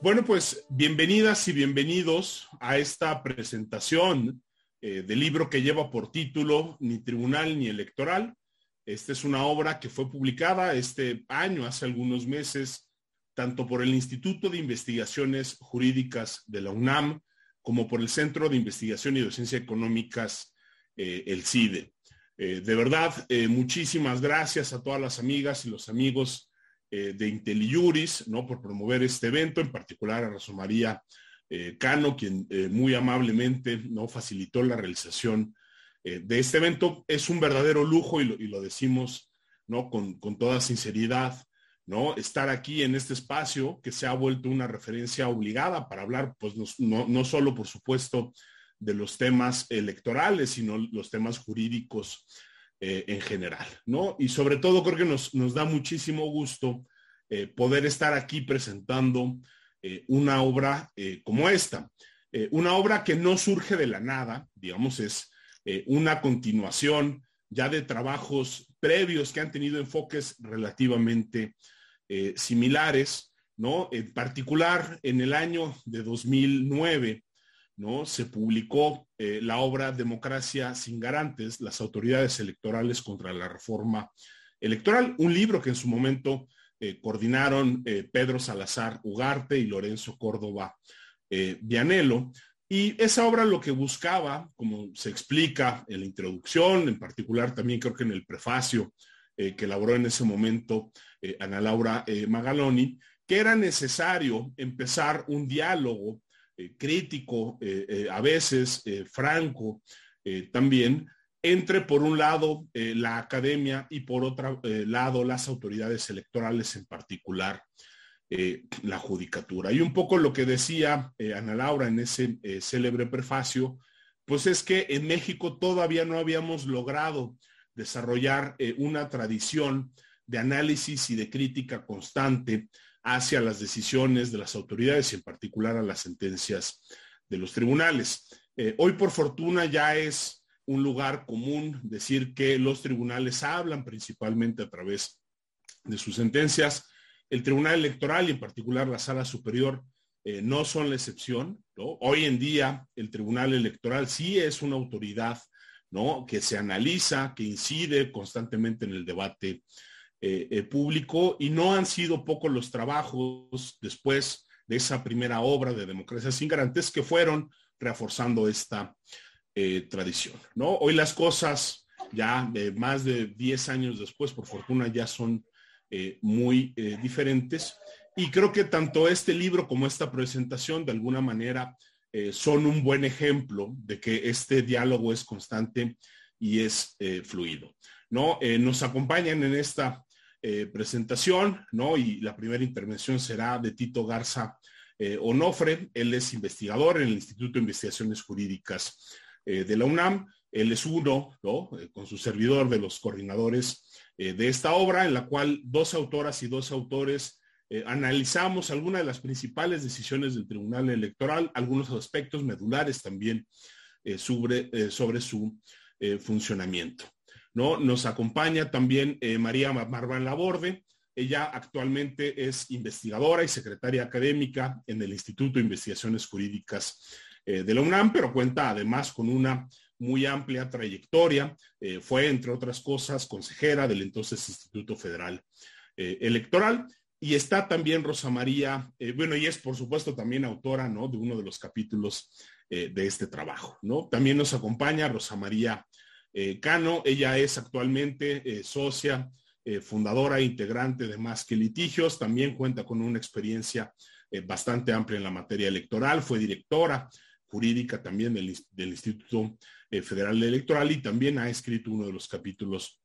Bueno, pues bienvenidas y bienvenidos a esta presentación eh, del libro que lleva por título Ni Tribunal ni Electoral. Esta es una obra que fue publicada este año, hace algunos meses, tanto por el Instituto de Investigaciones Jurídicas de la UNAM como por el Centro de Investigación y Docencia Económicas, eh, el CIDE. Eh, de verdad, muchísimas gracias a todas las amigas y los amigos eh, de IntelliJuris, ¿no? Por promover este evento, en particular a Rosa María eh, Cano, quien eh, muy amablemente, ¿no? Facilitó la realización de este evento. Es un verdadero lujo y lo, decimos, ¿no? Con, toda sinceridad, ¿no? Estar aquí en este espacio que se ha vuelto una referencia obligada para hablar, pues no, no solo, por supuesto, de los temas electorales, sino los temas jurídicos eh, en general, ¿no? Y sobre todo creo que nos, nos da muchísimo gusto eh, poder estar aquí presentando eh, una obra como esta. una obra que no surge de la nada, digamos, es una continuación ya de trabajos previos que han tenido enfoques relativamente similares, ¿no? En particular, en el año de 2009, ¿no? Se publicó eh, la obra Democracia sin garantes, las autoridades electorales contra la reforma electoral, un libro que en su momento eh, coordinaron eh, Pedro Salazar Ugarte y Lorenzo Córdoba Vianello. Y esa obra lo que buscaba, como se explica en la introducción, en particular también creo que en el prefacio que elaboró en ese momento Ana Laura Magaloni, que era necesario empezar un diálogo eh, crítico, eh, eh, a veces franco también, entre por un lado la academia y por otro lado las autoridades electorales, en particular la judicatura. Y un poco lo que decía Ana Laura en ese célebre prefacio, pues es que en México todavía no habíamos logrado desarrollar una tradición de análisis y de crítica constante hacia las decisiones de las autoridades y en particular a las sentencias de los tribunales. Eh, hoy, por fortuna, ya es un lugar común decir que los tribunales hablan principalmente a través de sus sentencias. El Tribunal Electoral y en particular la Sala Superior eh, no son la excepción. Hoy en día el Tribunal Electoral sí es una autoridad ¿no? que se analiza, que incide constantemente en el debate eh, eh, público y no han sido pocos los trabajos después de esa primera obra de Democracia sin Garantes que fueron reforzando esta eh, tradición. Hoy las cosas ya de más de 10 años después, por fortuna, ya son muy diferentes. Y creo que tanto este libro como esta presentación, de alguna manera, son un buen ejemplo de que este diálogo es constante y es fluido. ¿no? nos acompañan en esta eh, presentación, ¿no? Y la primera intervención será de Tito Garza eh, Onofre. Él es investigador en el Instituto de Investigaciones Jurídicas eh, de la UNAM. Él es uno, ¿no? con su servidor de los coordinadores de esta obra, en la cual dos autoras y dos autores analizamos algunas de las principales decisiones del Tribunal Electoral, algunos aspectos medulares también sobre, sobre su funcionamiento. ¿No? Nos acompaña también eh, María Marván Laborde. Ella actualmente es investigadora y secretaria académica en el Instituto de Investigaciones Jurídicas eh, de la UNAM, pero cuenta además con una muy amplia trayectoria. Eh, fue, entre otras cosas, consejera del entonces Instituto Federal Electoral. Y está también Rosa María, bueno, y es por supuesto también autora, ¿no? De uno de los capítulos de este trabajo, ¿no? También nos acompaña Rosa María eh, Cano. Ella es actualmente eh, socia, eh, fundadora e integrante de Más que Litigios. También cuenta con una experiencia bastante amplia en la materia electoral. Fue directora jurídica también del, Instituto Federal Electoral y también ha escrito uno de los capítulos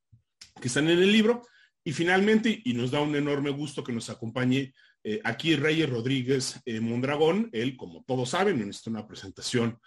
que están en el libro. Y finalmente, y nos da un enorme gusto que nos acompañe aquí Reyes Rodríguez Mondragón. Él, como todos saben, en esta una presentación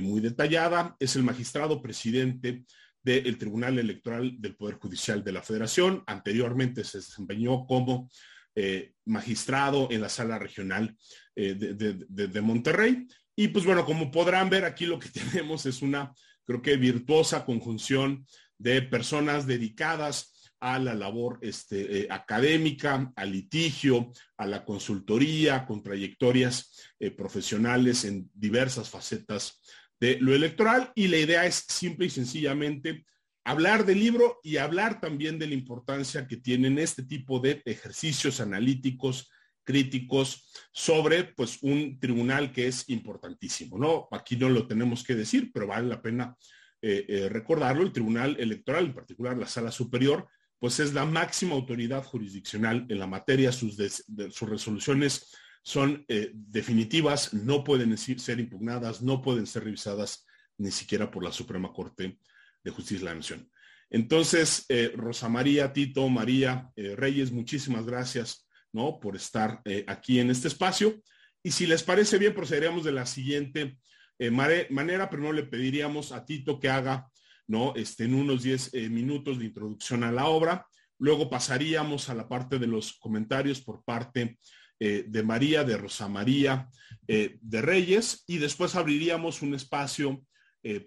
muy detallada, es el magistrado presidente del Tribunal Electoral del Poder Judicial de la Federación. Anteriormente se desempeñó como eh, magistrado en la sala regional eh, de, Monterrey. Y pues bueno, como podrán ver aquí lo que tenemos es una, creo que virtuosa conjunción de personas dedicadas a la labor este, eh, académica, al litigio, a la consultoría, con trayectorias profesionales en diversas facetas de lo electoral. Y la idea es simple y sencillamente hablar del libro y hablar también de la importancia que tienen este tipo de ejercicios analíticos, críticos sobre pues un tribunal que es importantísimo, ¿no? Aquí no lo tenemos que decir, pero vale la pena eh, eh, recordarlo, el Tribunal Electoral, en particular la Sala Superior, pues es la máxima autoridad jurisdiccional en la materia, sus, sus resoluciones son eh, definitivas, no pueden ser impugnadas, no pueden ser revisadas ni siquiera por la Suprema Corte de Justicia de la Nación. Entonces, Rosa María, Tito, María, Reyes, muchísimas gracias ¿no? Por estar eh, aquí en este espacio. Y si les parece bien, procederíamos de la siguiente eh, manera, pero no le pediríamos a Tito que haga, ¿no? Este, en unos 10 eh, minutos de introducción a la obra. Luego pasaríamos a la parte de los comentarios por parte de María, de Rosa María, de Reyes, y después abriríamos un espacio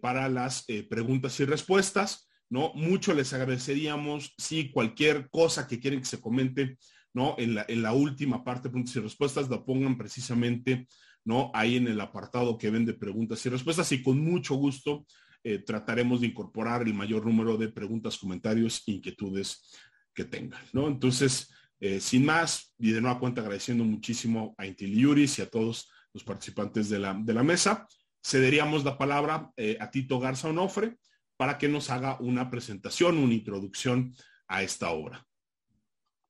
para las preguntas y respuestas, ¿no? Mucho les agradeceríamos si cualquier cosa que quieren que se comente ¿no? En la, última parte preguntas y respuestas lo pongan precisamente, ¿no? Ahí en el apartado que ven de preguntas y respuestas y con mucho gusto eh, trataremos de incorporar el mayor número de preguntas, comentarios, inquietudes que tengan, ¿no? Entonces, eh, sin más, y de nueva cuenta agradeciendo muchísimo a Intiliuris y a todos los participantes de la, de la mesa, cederíamos la palabra eh, a Tito Garza Onofre para que nos haga una presentación, una introducción a esta obra.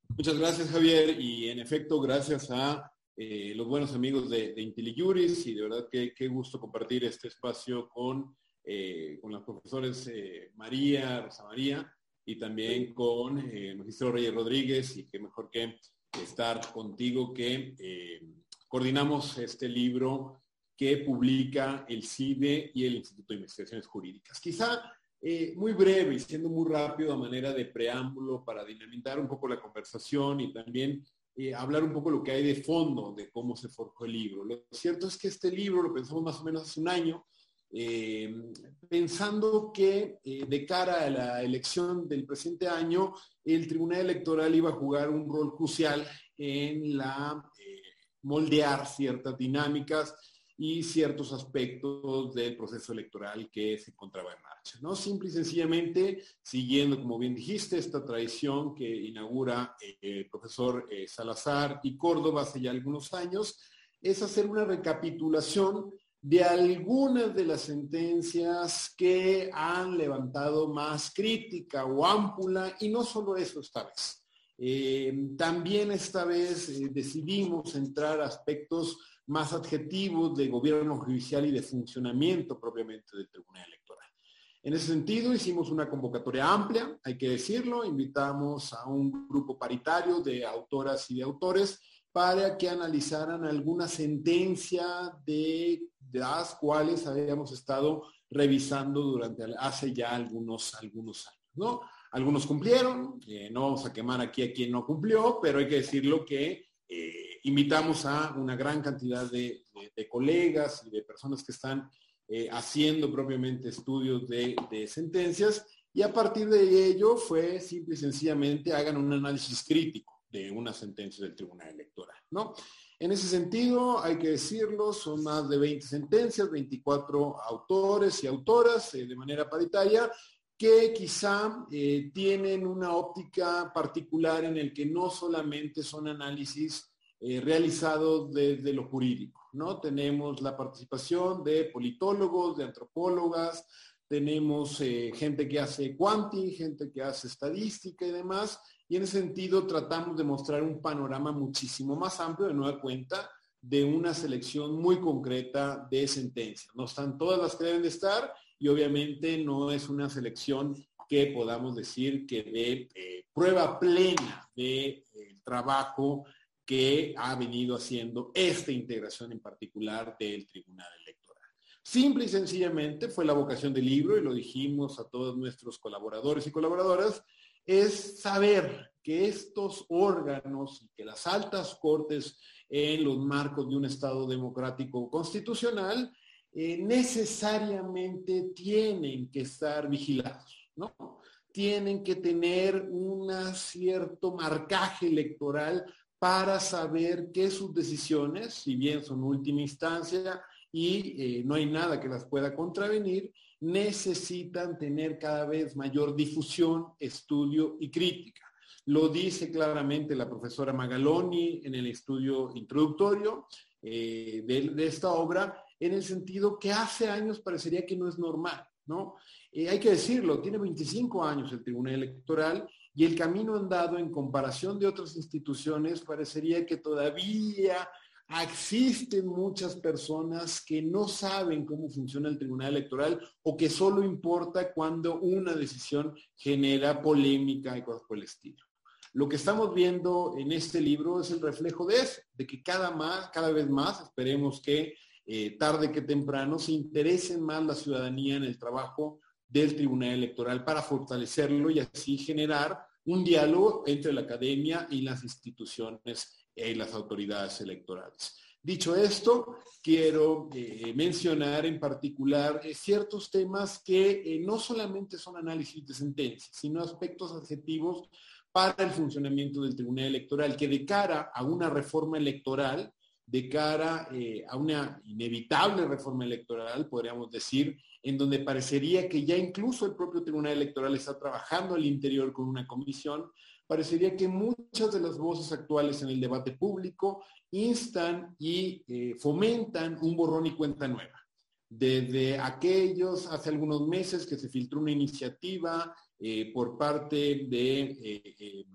Muchas gracias, Javier. Y en efecto, gracias a eh, los buenos amigos de, de IntelliJuris y de verdad que qué gusto compartir este espacio con, con las profesores María, Rosa María y también con el magistro Reyes Rodríguez y qué mejor que estar contigo que coordinamos este libro que publica el CIDE y el Instituto de Investigaciones Jurídicas. Quizá eh, muy breve y siendo muy rápido a manera de preámbulo para dinamitar un poco la conversación y también eh, hablar un poco lo que hay de fondo de cómo se forjó el libro. Lo cierto es que este libro lo pensamos más o menos hace un año, eh, pensando que de cara a la elección del presente año, el Tribunal Electoral iba a jugar un rol crucial en la moldear ciertas dinámicas y ciertos aspectos del proceso electoral que se encontraba en marcha. ¿no? Simple y sencillamente, siguiendo, como bien dijiste, esta tradición que inaugura eh, el profesor eh, Salazar y Córdoba hace ya algunos años, es hacer una recapitulación de algunas de las sentencias que han levantado más crítica o ámpula, y no solo eso esta vez. Eh, también esta vez decidimos entrar aspectos más adjetivos de gobierno judicial y de funcionamiento propiamente del Tribunal Electoral. En ese sentido, hicimos una convocatoria amplia, hay que decirlo, invitamos a un grupo paritario de autoras y de autores para que analizaran alguna sentencia de, las cuales habíamos estado revisando durante hace ya algunos, algunos años. ¿no? Algunos cumplieron, no vamos a quemar aquí a quien no cumplió, pero hay que decirlo que eh, invitamos a una gran cantidad de, colegas y de personas que están eh, haciendo propiamente estudios de, sentencias y a partir de ello fue simple y sencillamente hagan un análisis crítico de una sentencia del Tribunal Electoral, ¿no? En ese sentido, hay que decirlo, son más de 20 sentencias, 24 autores y autoras eh, de manera paritaria, que quizá eh, tienen una óptica particular en el que no solamente son análisis eh, realizados desde lo jurídico. ¿no? Tenemos la participación de politólogos, de antropólogas, tenemos gente que hace quanti, gente que hace estadística y demás, y en ese sentido tratamos de mostrar un panorama muchísimo más amplio de nueva cuenta de una selección muy concreta de sentencias. No están todas las que deben de estar y obviamente no es una selección que podamos decir que de eh, prueba plena de trabajo que ha venido haciendo esta integración en particular del Tribunal Electoral. Simple y sencillamente fue la vocación del libro, y lo dijimos a todos nuestros colaboradores y colaboradoras, es saber que estos órganos y que las altas cortes en los marcos de un Estado democrático constitucional eh, necesariamente tienen que estar vigilados, ¿no? tienen que tener un cierto marcaje electoral para saber que sus decisiones, si bien son última instancia y eh, no hay nada que las pueda contravenir, necesitan tener cada vez mayor difusión, estudio y crítica. Lo dice claramente la profesora Magaloni en el estudio introductorio eh, de, esta obra, en el sentido que hace años parecería que no es normal, ¿no? Eh, hay que decirlo, tiene 25 años el Tribunal Electoral y el camino andado en comparación de otras instituciones parecería que todavía existen muchas personas que no saben cómo funciona el Tribunal Electoral o que solo importa cuando una decisión genera polémica y cosas por el estilo. Lo que estamos viendo en este libro es el reflejo de eso, de que cada, más, cada vez más, esperemos que eh, tarde que temprano, se interesen más la ciudadanía en el trabajo del Tribunal Electoral para fortalecerlo y así generar un diálogo entre la academia y las instituciones y las autoridades electorales. Dicho esto, quiero eh, mencionar en particular eh, ciertos temas que eh, no solamente son análisis de sentencias, sino aspectos adjetivos para el funcionamiento del Tribunal Electoral, que de cara a una reforma electoral, de cara a una inevitable reforma electoral, podríamos decir, en donde parecería que ya incluso el propio Tribunal Electoral está trabajando al interior con una comisión, parecería que muchas de las voces actuales en el debate público instan y eh, fomentan un borrón y cuenta nueva. Desde aquellos hace algunos meses que se filtró una iniciativa eh, por parte de eh,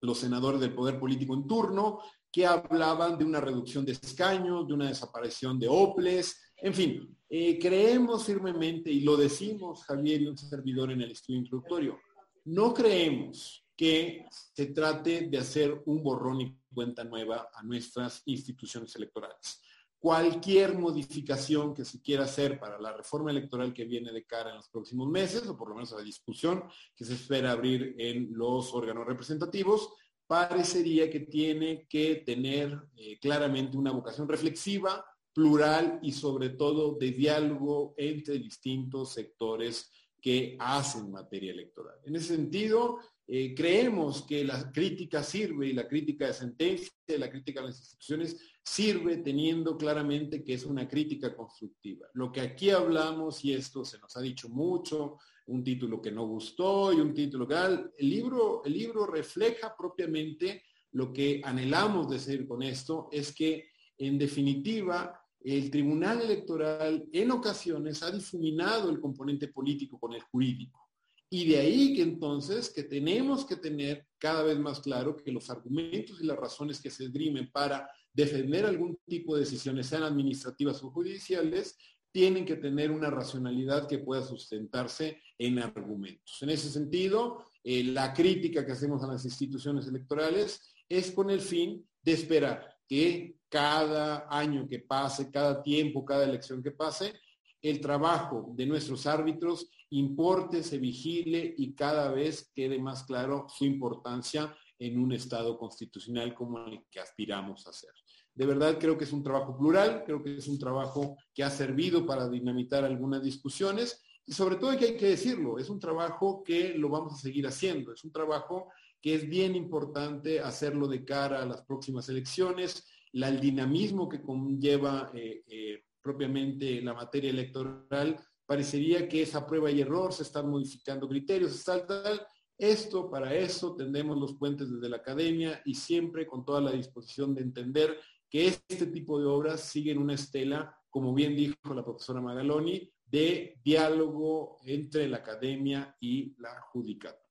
los senadores del poder político en turno que hablaban de una reducción de escaños, de una desaparición de OPLES, en fin, creemos firmemente, y lo decimos Javier y un servidor en el estudio introductorio, no creemos que se trate de hacer un borrón y cuenta nueva a nuestras instituciones electorales. Cualquier modificación que se quiera hacer para la reforma electoral que viene de cara en los próximos meses, o por lo menos la discusión que se espera abrir en los órganos representativos, parecería que tiene que tener eh, claramente una vocación reflexiva, plural y sobre todo de diálogo entre distintos sectores que hacen materia electoral. En ese sentido, eh, creemos que la crítica sirve y la crítica de sentencia, la crítica de las instituciones sirve teniendo claramente que es una crítica constructiva. Lo que aquí hablamos, y esto se nos ha dicho mucho, un título que no gustó y un título que... El libro, el libro refleja propiamente lo que anhelamos decir con esto, es que en definitiva el Tribunal Electoral en ocasiones ha difuminado el componente político con el jurídico. Y de ahí que entonces que tenemos que tener cada vez más claro que los argumentos y las razones que se esgrimen para defender algún tipo de decisiones, sean administrativas o judiciales, tienen que tener una racionalidad que pueda sustentarse en argumentos. En ese sentido, eh, la crítica que hacemos a las instituciones electorales es con el fin de esperar que cada año que pase, cada tiempo, cada elección que pase, el trabajo de nuestros árbitros importe, se vigile y cada vez quede más claro su importancia en un Estado constitucional como el que aspiramos a hacer. De verdad creo que es un trabajo plural, creo que es un trabajo que ha servido para dinamitar algunas discusiones y sobre todo que hay que decirlo, es un trabajo que lo vamos a seguir haciendo, es un trabajo que es bien importante hacerlo de cara a las próximas elecciones, el dinamismo que conlleva eh, eh, propiamente la materia electoral, parecería que esa prueba y error, se están modificando criterios, tal, tal. Esto, para eso, tendemos los puentes desde la academia y siempre con toda la disposición de entender que este tipo de obras siguen una estela, como bien dijo la profesora Magaloni, de diálogo entre la academia y la judicatura.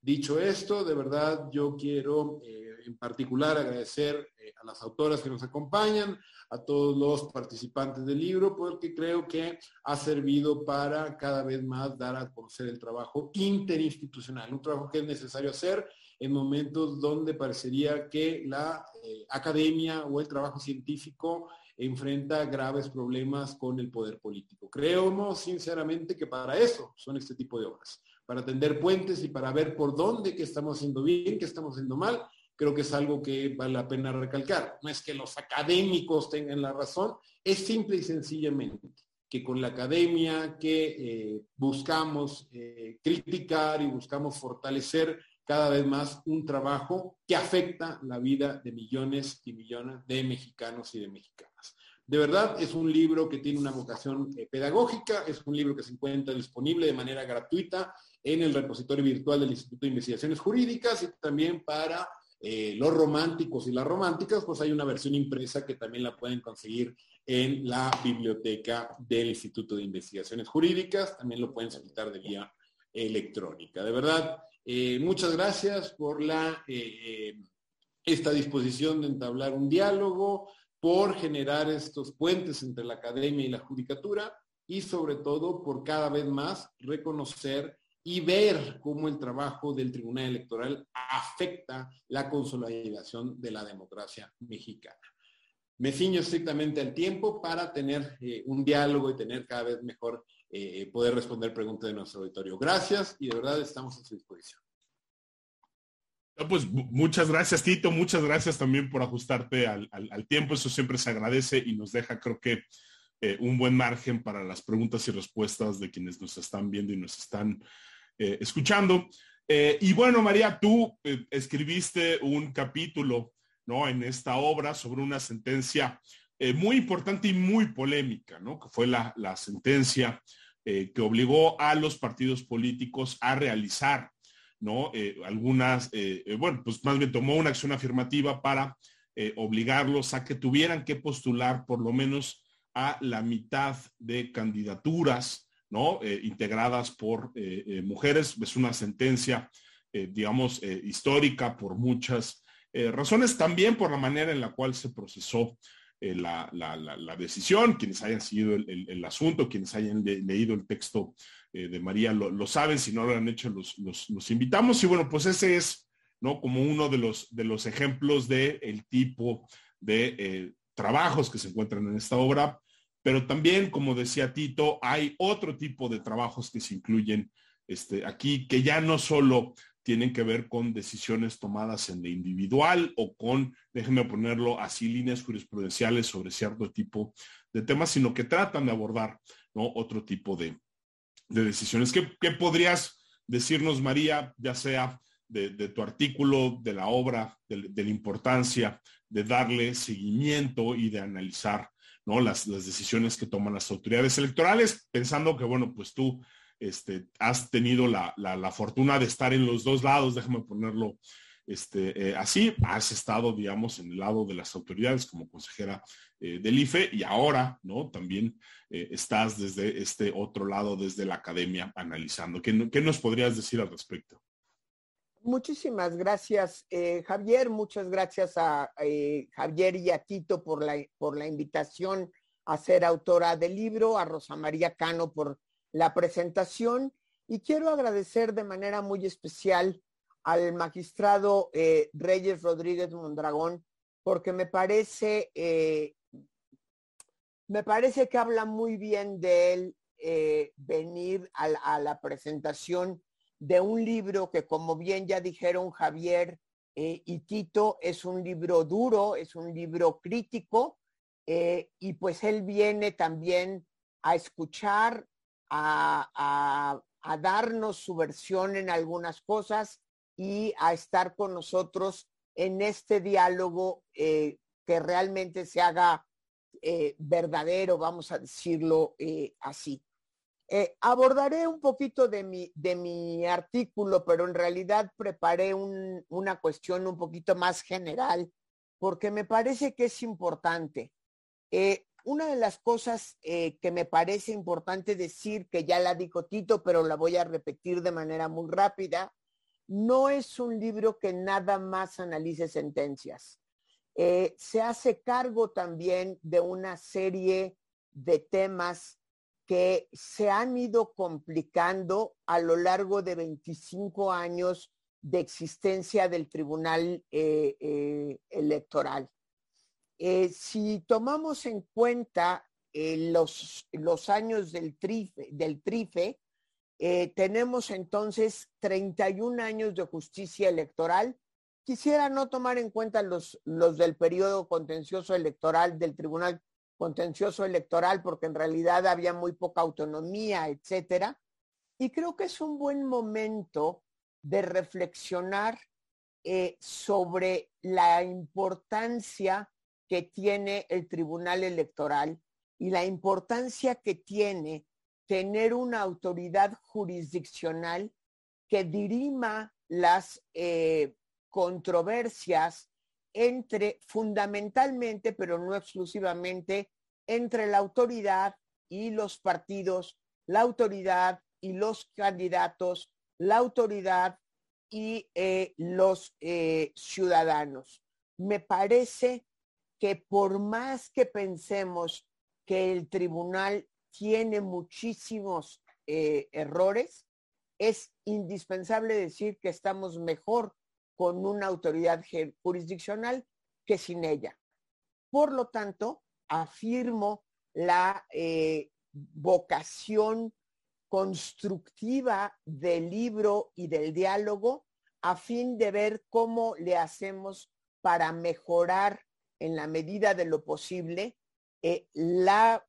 Dicho esto, de verdad yo quiero eh, en particular agradecer eh, a las autoras que nos acompañan, a todos los participantes del libro, porque creo que ha servido para cada vez más dar a conocer el trabajo interinstitucional, un trabajo que es necesario hacer en momentos donde parecería que la eh, academia o el trabajo científico enfrenta graves problemas con el poder político. Creemos sinceramente que para eso son este tipo de obras para tender puentes y para ver por dónde que estamos haciendo bien, que estamos haciendo mal, creo que es algo que vale la pena recalcar. No es que los académicos tengan la razón, es simple y sencillamente que con la academia que eh, buscamos eh, criticar y buscamos fortalecer cada vez más un trabajo que afecta la vida de millones y millones de mexicanos y de mexicanas. De verdad, es un libro que tiene una vocación eh, pedagógica, es un libro que se encuentra disponible de manera gratuita en el repositorio virtual del Instituto de Investigaciones Jurídicas y también para eh, los románticos y las románticas, pues hay una versión impresa que también la pueden conseguir en la biblioteca del Instituto de Investigaciones Jurídicas, también lo pueden solicitar de vía electrónica. De verdad, eh, muchas gracias por la, esta disposición de entablar un diálogo, por generar estos puentes entre la academia y la judicatura y sobre todo por cada vez más reconocer y ver cómo el trabajo del Tribunal Electoral afecta la consolidación de la democracia mexicana. Me ciño estrictamente al tiempo para tener eh, un diálogo y tener cada vez mejor eh, poder responder preguntas de nuestro auditorio. Gracias y de verdad estamos a su disposición. Pues muchas gracias, Tito. Muchas gracias también por ajustarte al, tiempo. Eso siempre se agradece y nos deja, creo que, eh, un buen margen para las preguntas y respuestas de quienes nos están viendo y nos están eh, escuchando. Eh, y bueno, María, tú escribiste un capítulo, ¿no? En esta obra sobre una sentencia muy importante y muy polémica, ¿no? Que fue la, la sentencia que obligó a los partidos políticos a realizar ¿no? Eh, algunas, eh, eh, bueno, pues más bien tomó una acción afirmativa para obligarlos a que tuvieran que postular por lo menos a la mitad de candidaturas, ¿no? integradas por mujeres. Es una sentencia, digamos, histórica por muchas razones, también por la manera en la cual se procesó la, decisión, quienes hayan seguido el, asunto, quienes hayan leído el texto eh, de María lo, saben, si no lo han hecho los, invitamos. Y bueno, pues ese es, ¿no? Como uno de los, de los ejemplos del el tipo de eh, trabajos que se encuentran en esta obra, pero también, como decía Tito, hay otro tipo de trabajos que se incluyen este, aquí, que ya no solo tienen que ver con decisiones tomadas en lo individual o con, déjenme ponerlo así, líneas jurisprudenciales sobre cierto tipo de temas, sino que tratan de abordar ¿no? otro tipo de, de decisiones. ¿Qué, podrías decirnos, María, ya sea de, tu artículo, de la obra, de, la importancia de darle seguimiento y de analizar ¿no? las, decisiones que toman las autoridades electorales, pensando que, bueno, pues tú este, has tenido la, la, fortuna de estar en los dos lados, déjame ponerlo este, eh, así, has estado, digamos, en el lado de las autoridades como consejera eh, del IFE y ahora, ¿no? También eh, estás desde este otro lado, desde la academia, analizando. ¿Qué, nos podrías decir al respecto? Muchísimas gracias, Javier. Muchas gracias a Javier y a Tito por la, por la invitación a ser autora del libro, a Rosa María Cano por la presentación y quiero agradecer de manera muy especial al magistrado eh, Reyes Rodríguez Mondragón, porque me parece, eh, me parece que habla muy bien de él eh, venir a, la presentación de un libro que, como bien ya dijeron Javier y Tito, es un libro duro, es un libro crítico, y pues él viene también a escuchar, a, a darnos su versión en algunas cosas y a estar con nosotros en este diálogo eh, que realmente se haga eh, verdadero, vamos a decirlo eh, así. Abordaré un poquito de mi, de mi artículo, pero en realidad preparé una cuestión un poquito más general porque me parece que es importante. una de las cosas que me parece importante decir, que ya la dijo Tito, pero la voy a repetir de manera muy rápida, no es un libro que nada más analice sentencias. Eh, se hace cargo también de una serie de temas que se han ido complicando a lo largo de 25 años de existencia del Tribunal eh, eh, Electoral. si tomamos en cuenta los, los, años del trife, del trife eh, tenemos entonces 31 años de justicia electoral. Quisiera no tomar en cuenta los, los del periodo contencioso electoral del Tribunal contencioso electoral porque en realidad había muy poca autonomía, etcétera. Y creo que es un buen momento de reflexionar eh, sobre la importancia que tiene el Tribunal Electoral y la importancia que tiene tener una autoridad jurisdiccional que dirima las eh, controversias entre, fundamentalmente, pero no exclusivamente, entre la autoridad y los partidos, la autoridad y los candidatos, la autoridad y eh, los eh, ciudadanos. Me parece que por más que pensemos que el tribunal tiene muchísimos eh, errores, es indispensable decir que estamos mejor con una autoridad jurisdiccional que sin ella. Por lo tanto, afirmo la vocación constructiva del libro y del diálogo a fin de ver cómo le hacemos para mejorar en la medida de lo posible eh, la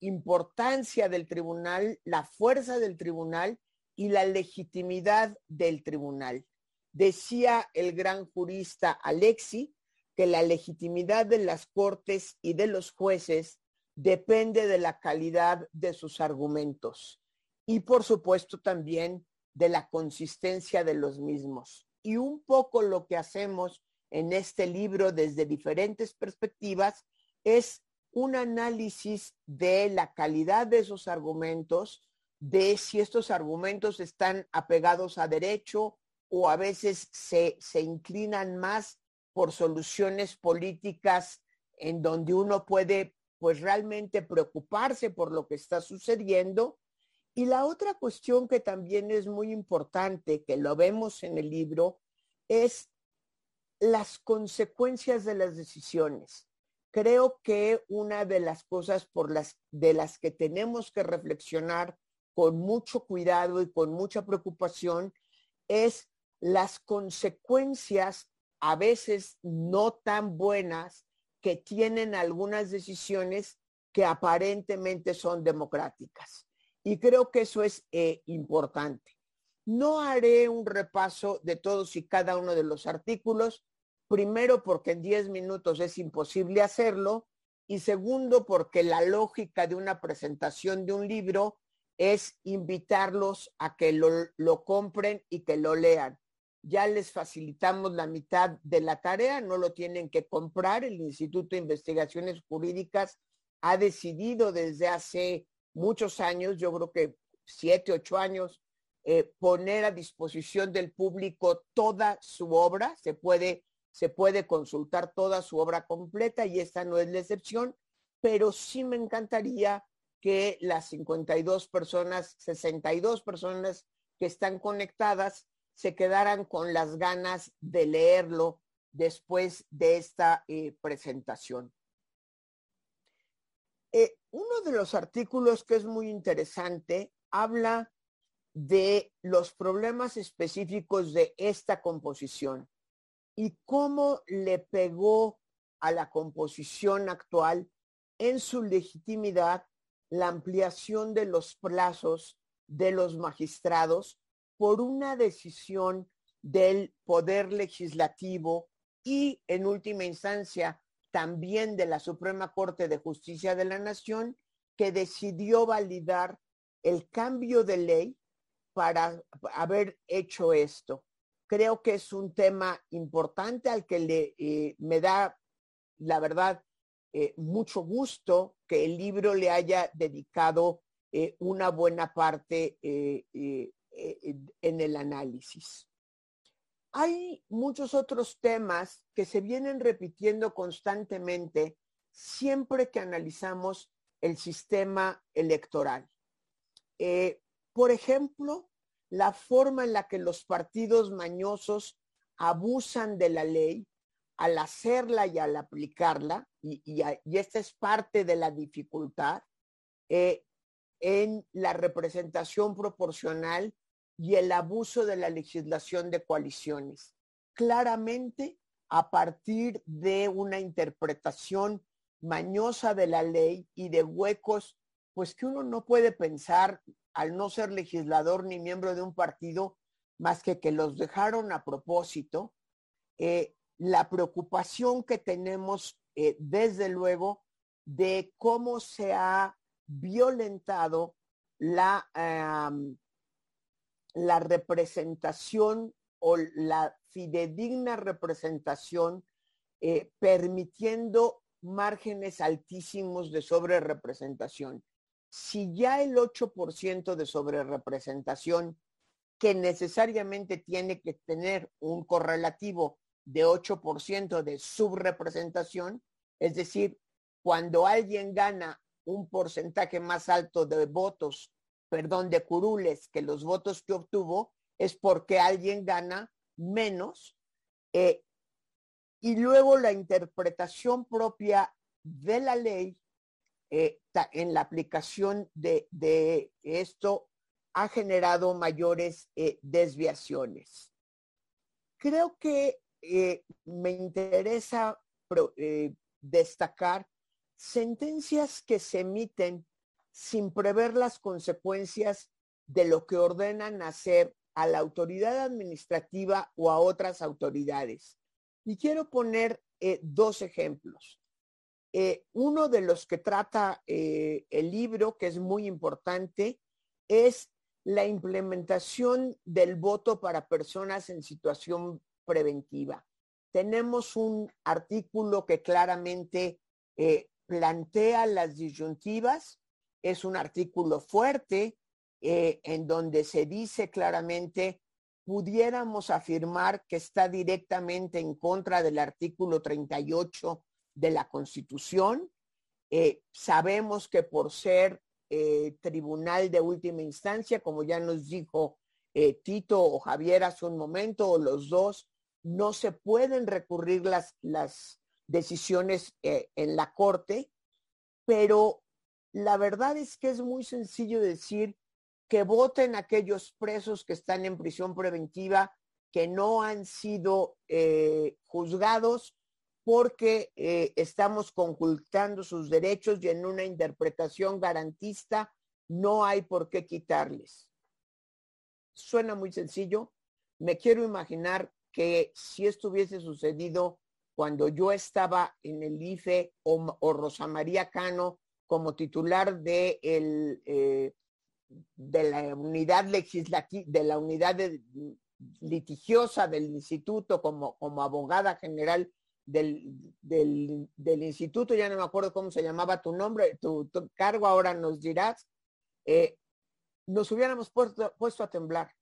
importancia del tribunal, la fuerza del tribunal y la legitimidad del tribunal. Decía el gran jurista Alexi que la legitimidad de las cortes y de los jueces depende de la calidad de sus argumentos y por supuesto también de la consistencia de los mismos. Y un poco lo que hacemos en este libro desde diferentes perspectivas es un análisis de la calidad de esos argumentos, de si estos argumentos están apegados a derecho o a veces se, se inclinan más por soluciones políticas en donde uno puede pues realmente preocuparse por lo que está sucediendo. Y la otra cuestión que también es muy importante, que lo vemos en el libro, es las consecuencias de las decisiones. Creo que una de las cosas por las de las que tenemos que reflexionar con mucho cuidado y con mucha preocupación es las consecuencias a veces no tan buenas que tienen algunas decisiones que aparentemente son democráticas. Y creo que eso es eh, importante. No haré un repaso de todos y cada uno de los artículos, primero porque en 10 minutos es imposible hacerlo y segundo porque la lógica de una presentación de un libro es invitarlos a que lo, lo compren y que lo lean ya les facilitamos la mitad de la tarea, no lo tienen que comprar. El Instituto de Investigaciones Jurídicas ha decidido desde hace muchos años, yo creo que siete, ocho años, eh, poner a disposición del público toda su obra. Se puede, se puede consultar toda su obra completa y esta no es la excepción, pero sí me encantaría que las 52 personas, 62 personas que están conectadas se quedaran con las ganas de leerlo después de esta eh, presentación. Eh, uno de los artículos que es muy interesante habla de los problemas específicos de esta composición y cómo le pegó a la composición actual en su legitimidad la ampliación de los plazos de los magistrados por una decisión del Poder Legislativo y, en última instancia, también de la Suprema Corte de Justicia de la Nación, que decidió validar el cambio de ley para haber hecho esto. Creo que es un tema importante al que le, eh, me da, la verdad, eh, mucho gusto que el libro le haya dedicado eh, una buena parte en el análisis. Hay muchos otros temas que se vienen repitiendo constantemente siempre que analizamos el sistema electoral. Eh, por ejemplo, la forma en la que los partidos mañosos abusan de la ley al hacerla y al aplicarla, y, esta es parte de la dificultad, eh, en la representación proporcional y el abuso de la legislación de coaliciones. Claramente, a partir de una interpretación mañosa de la ley y de huecos, pues que uno no puede pensar al no ser legislador ni miembro de un partido, más que que los dejaron a propósito. Eh, la preocupación que tenemos, eh, desde luego, de cómo se ha violentado la, la representación o la fidedigna representación, eh, permitiendo márgenes altísimos de sobrerepresentación. Si ya el 8% de sobrerepresentación, que necesariamente tiene que tener un correlativo de 8% de subrepresentación, es decir, cuando alguien gana un porcentaje más alto de votos, perdón, de curules que los votos que obtuvo, es porque alguien gana menos. Eh, y luego la interpretación propia de la ley eh, en la aplicación de, esto ha generado mayores eh, desviaciones. Creo que me interesa destacar sentencias que se emiten sin prever las consecuencias de lo que ordenan hacer a la autoridad administrativa o a otras autoridades. Y quiero poner eh, dos ejemplos. Eh, uno de los que trata eh, el libro, que es muy importante, es la implementación del voto para personas en situación preventiva. Tenemos un artículo que claramente plantea las disyuntivas, es un artículo fuerte, eh, en donde se dice claramente, pudiéramos afirmar que está directamente en contra del artículo 38 de la Constitución. Eh, sabemos que por ser eh, tribunal de última instancia, como ya nos dijo Tito o Javier hace un momento, o los dos, no se pueden recurrir las, las decisiones en la Corte, pero la verdad es que es muy sencillo decir que voten aquellos presos que están en prisión preventiva que no han sido eh, juzgados porque eh, estamos concultando sus derechos y en una interpretación garantista no hay por qué quitarles. Suena muy sencillo. Me quiero imaginar que si esto hubiese sucedido cuando yo estaba en el IFE o, Rosa María Cano como titular de el, eh, de la unidad legislativa, de la unidad litigiosa del instituto como, como abogada general del, del, instituto, ya no me acuerdo cómo se llamaba tu nombre, tu, cargo, ahora nos dirás, eh, nos hubiéramos puesto, puesto a temblar.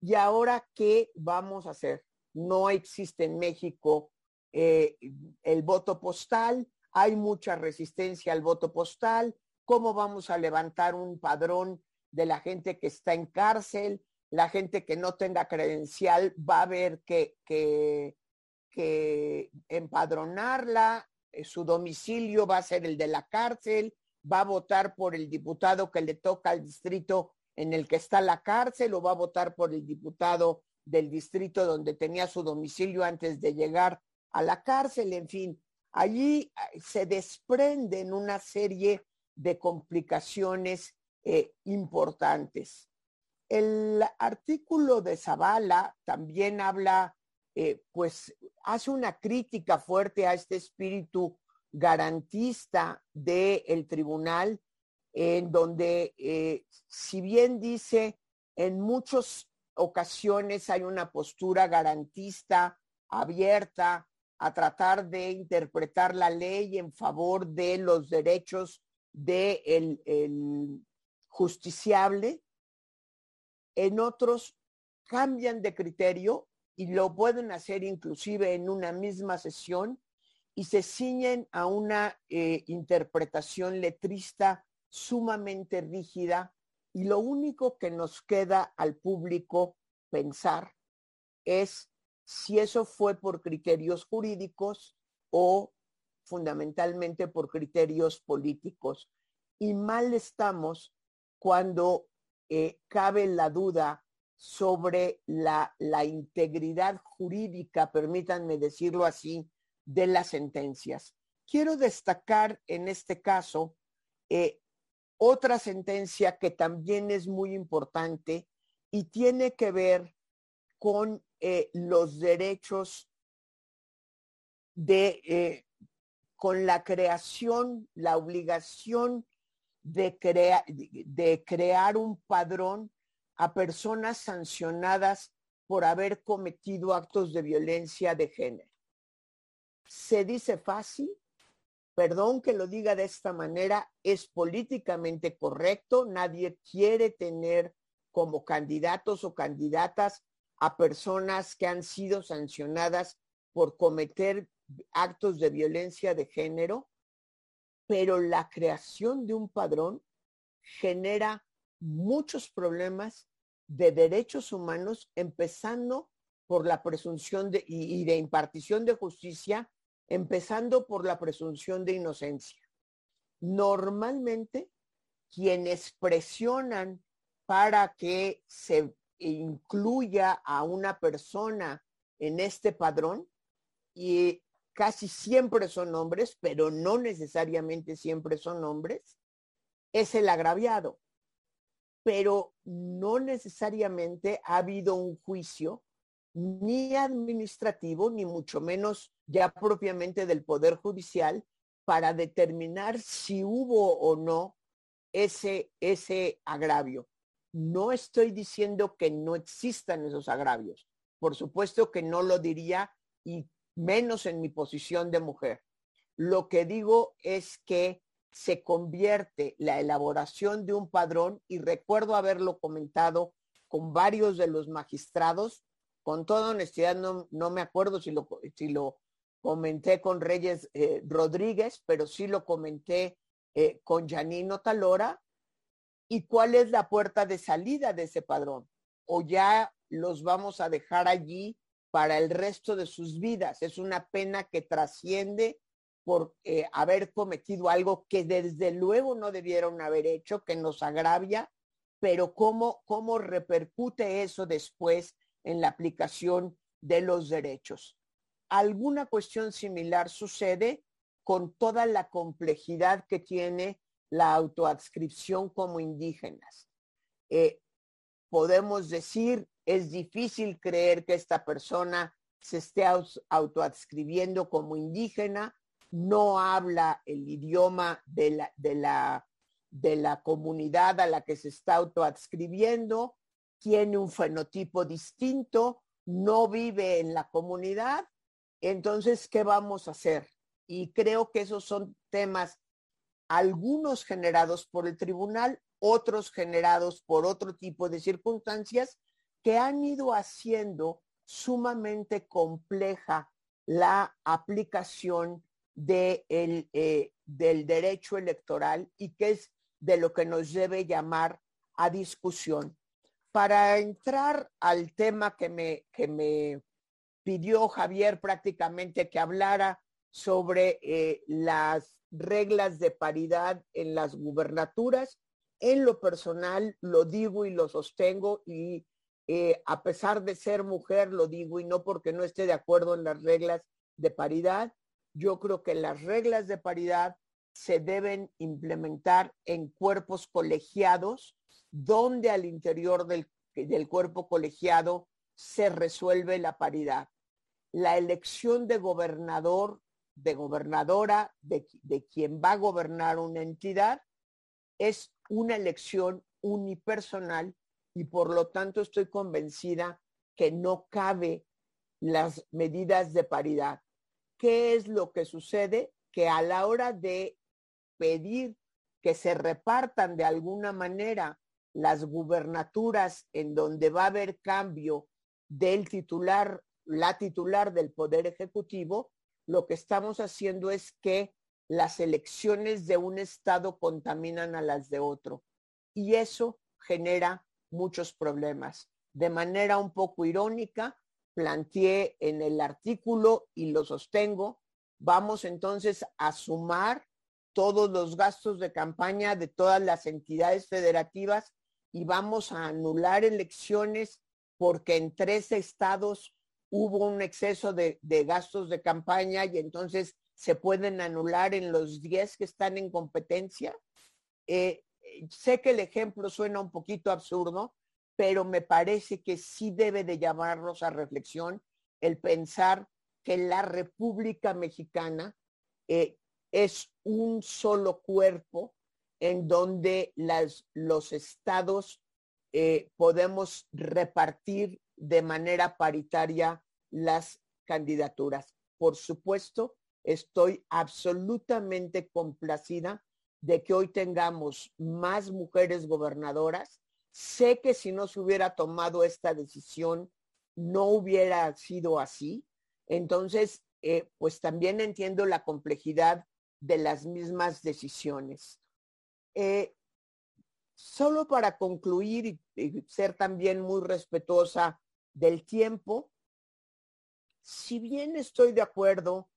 ¿Y ahora qué vamos a hacer? No existe en México eh, el voto postal, hay mucha resistencia al voto postal, cómo vamos a levantar un padrón de la gente que está en cárcel, la gente que no tenga credencial va a haber que, que, empadronarla, eh, su domicilio va a ser el de la cárcel, va a votar por el diputado que le toca al distrito en el que está la cárcel o va a votar por el diputado del distrito donde tenía su domicilio antes de llegar a la cárcel, en fin, allí eh, se desprenden una serie de complicaciones eh, importantes. El artículo de Zavala también habla, eh, pues hace una crítica fuerte a este espíritu garantista del tribunal, en donde, si bien dice, en muchas ocasiones hay una postura garantista, abierta, a tratar de interpretar la ley en favor de los derechos de el, justiciable, en otros cambian de criterio y lo pueden hacer inclusive en una misma sesión y se ciñen a una eh, interpretación letrista sumamente rígida y lo único que nos queda al público pensar es si eso fue por criterios jurídicos o fundamentalmente por criterios políticos. Y mal estamos cuando eh, cabe la duda sobre la, la integridad jurídica, permítanme decirlo así, de las sentencias. quiero destacar en este caso eh, otra sentencia que también es muy importante y tiene que ver con eh, los derechos de, eh, con la creación, la obligación de, de crear un padrón a personas sancionadas por haber cometido actos de violencia de género. Se dice fácil, perdón que lo diga de esta manera, es políticamente correcto, nadie quiere tener como candidatos o candidatas a personas que han sido sancionadas por cometer actos de violencia de género, pero la creación de un padrón genera muchos problemas de derechos humanos, empezando por la presunción de, y, de impartición de justicia, empezando por la presunción de inocencia. Normalmente, quienes presionan para que se incluya a una persona en este padrón, y casi siempre son hombres, pero no necesariamente siempre son hombres, es el agraviado. Pero no necesariamente ha habido un juicio ni administrativo, ni mucho menos ya propiamente del Poder Judicial, para determinar si hubo o no ese, ese agravio. No estoy diciendo que no existan esos agravios. Por supuesto que no lo diría y menos en mi posición de mujer. Lo que digo es que se convierte la elaboración de un padrón, y recuerdo haberlo comentado con varios de los magistrados, con toda honestidad no, no me acuerdo si lo, si lo comenté con Reyes eh, Rodríguez, pero sí lo comenté eh, con Janino Talora, y cuál es la puerta de salida de ese padrón. O ya los vamos a dejar allí para el resto de sus vidas. Es una pena que trasciende por eh, haber cometido algo que desde luego no debieron haber hecho, que nos agravia, pero cómo, cómo repercute eso después en la aplicación de los derechos. Alguna cuestión similar sucede con toda la complejidad que tiene la autoadscripción como indígenas. Eh, podemos decir es difícil creer que esta persona se esté autoadscribiendo como indígena, no habla el idioma de la, de la, de la comunidad a la que se está autoadscribiendo, tiene un fenotipo distinto, no vive en la comunidad. Entonces, ¿qué vamos a hacer? Y creo que esos son temas, algunos generados por el tribunal, otros generados por otro tipo de circunstancias, que han ido haciendo sumamente compleja la aplicación eh, del derecho electoral y que es de lo que nos debe llamar a discusión. Para entrar al tema que me, que me pidió Javier prácticamente que hablara sobre eh, las reglas de paridad en las gubernaturas, en lo personal lo digo y lo sostengo y eh, a pesar de ser mujer, lo digo, y no porque no esté de acuerdo en las reglas de paridad, yo creo que las reglas de paridad se deben implementar en cuerpos colegiados, donde al interior del, cuerpo colegiado se resuelve la paridad. La elección de gobernador, de gobernadora, de, de quien va a gobernar una entidad, es una elección unipersonal y por lo tanto estoy convencida que no cabe las medidas de paridad. ¿Qué es lo que sucede? Que a la hora de pedir que se repartan de alguna manera las gubernaturas en donde va a haber cambio del titular, la titular del Poder Ejecutivo, lo que estamos haciendo es que las elecciones de un Estado contaminan a las de otro. Y eso genera muchos problemas. De manera un poco irónica, planteé en el artículo y lo sostengo, vamos entonces a sumar todos los gastos de campaña de todas las entidades federativas y vamos a anular elecciones porque en tres estados hubo un exceso de, gastos de campaña y entonces se pueden anular en los 10 que están en competencia. Eh, sé que el ejemplo suena un poquito absurdo, pero me parece que sí debe de llamarnos a reflexión el pensar que la República Mexicana eh, es un solo cuerpo en donde las, los estados eh, podemos repartir de manera paritaria las candidaturas. Por supuesto, estoy absolutamente complacida de que hoy tengamos más mujeres gobernadoras. Sé que si no se hubiera tomado esta decisión, no hubiera sido así. Entonces, eh, pues también entiendo la complejidad de las mismas decisiones. Eh, solo para concluir y, ser también muy respetuosa del tiempo, si bien estoy de acuerdo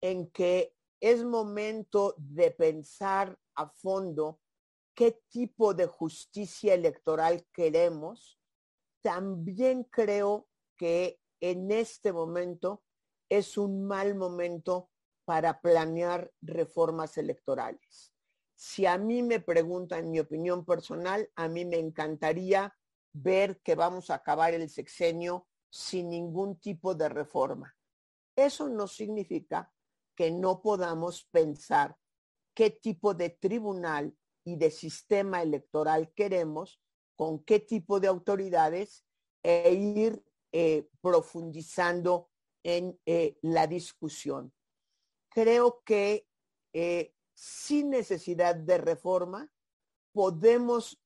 en que es momento de pensar a fondo qué tipo de justicia electoral queremos, también creo que en este momento es un mal momento para planear reformas electorales. Si a mí me preguntan mi opinión personal, a mí me encantaría ver que vamos a acabar el sexenio sin ningún tipo de reforma. Eso no significa que no podamos pensar qué tipo de tribunal y de sistema electoral queremos, con qué tipo de autoridades e ir eh, profundizando en eh, la discusión. Creo que eh, sin necesidad de reforma podemos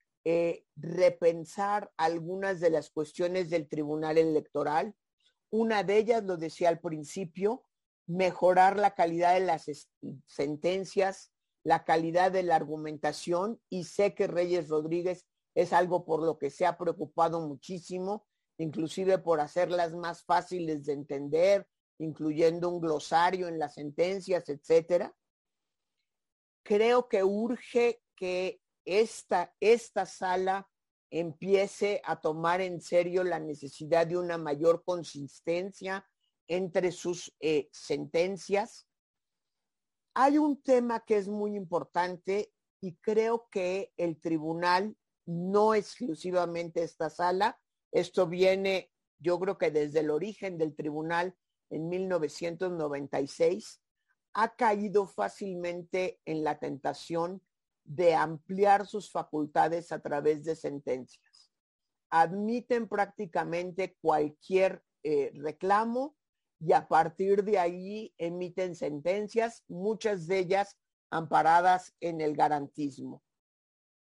repensar algunas de las cuestiones del Tribunal Electoral. Una de ellas, lo decía al principio, mejorar la calidad de las sentencias, la calidad de la argumentación y sé que Reyes Rodríguez es algo por lo que se ha preocupado muchísimo, inclusive por hacerlas más fáciles de entender, incluyendo un glosario en las sentencias, etcétera. Creo que urge que esta, esta sala empiece a tomar en serio la necesidad de una mayor consistencia entre sus eh, sentencias. Hay un tema que es muy importante y creo que el tribunal, no exclusivamente esta sala, esto viene, yo creo que desde el origen del tribunal en 1996, ha caído fácilmente en la tentación de ampliar sus facultades a través de sentencias. Admiten prácticamente cualquier eh, reclamo y a partir de ahí emiten sentencias, muchas de ellas amparadas en el garantismo.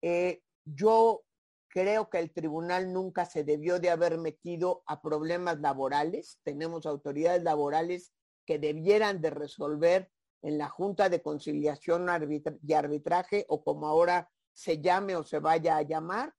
Eh, yo creo que el tribunal nunca se debió de haber metido a problemas laborales. Tenemos autoridades laborales que debieran de resolver en la Junta de Conciliación y Arbitraje o como ahora se llame o se vaya a llamar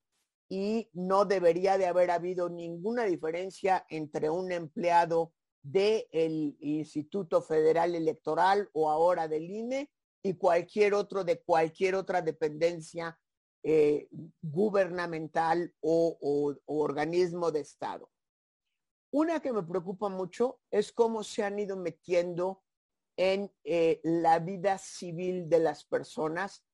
y no debería de haber habido ninguna diferencia entre un empleado del Instituto Federal Electoral o ahora del INE y cualquier otro de cualquier otra dependencia eh, gubernamental o, organismo de Estado. Una que me preocupa mucho es cómo se han ido metiendo en eh, la vida civil de las personas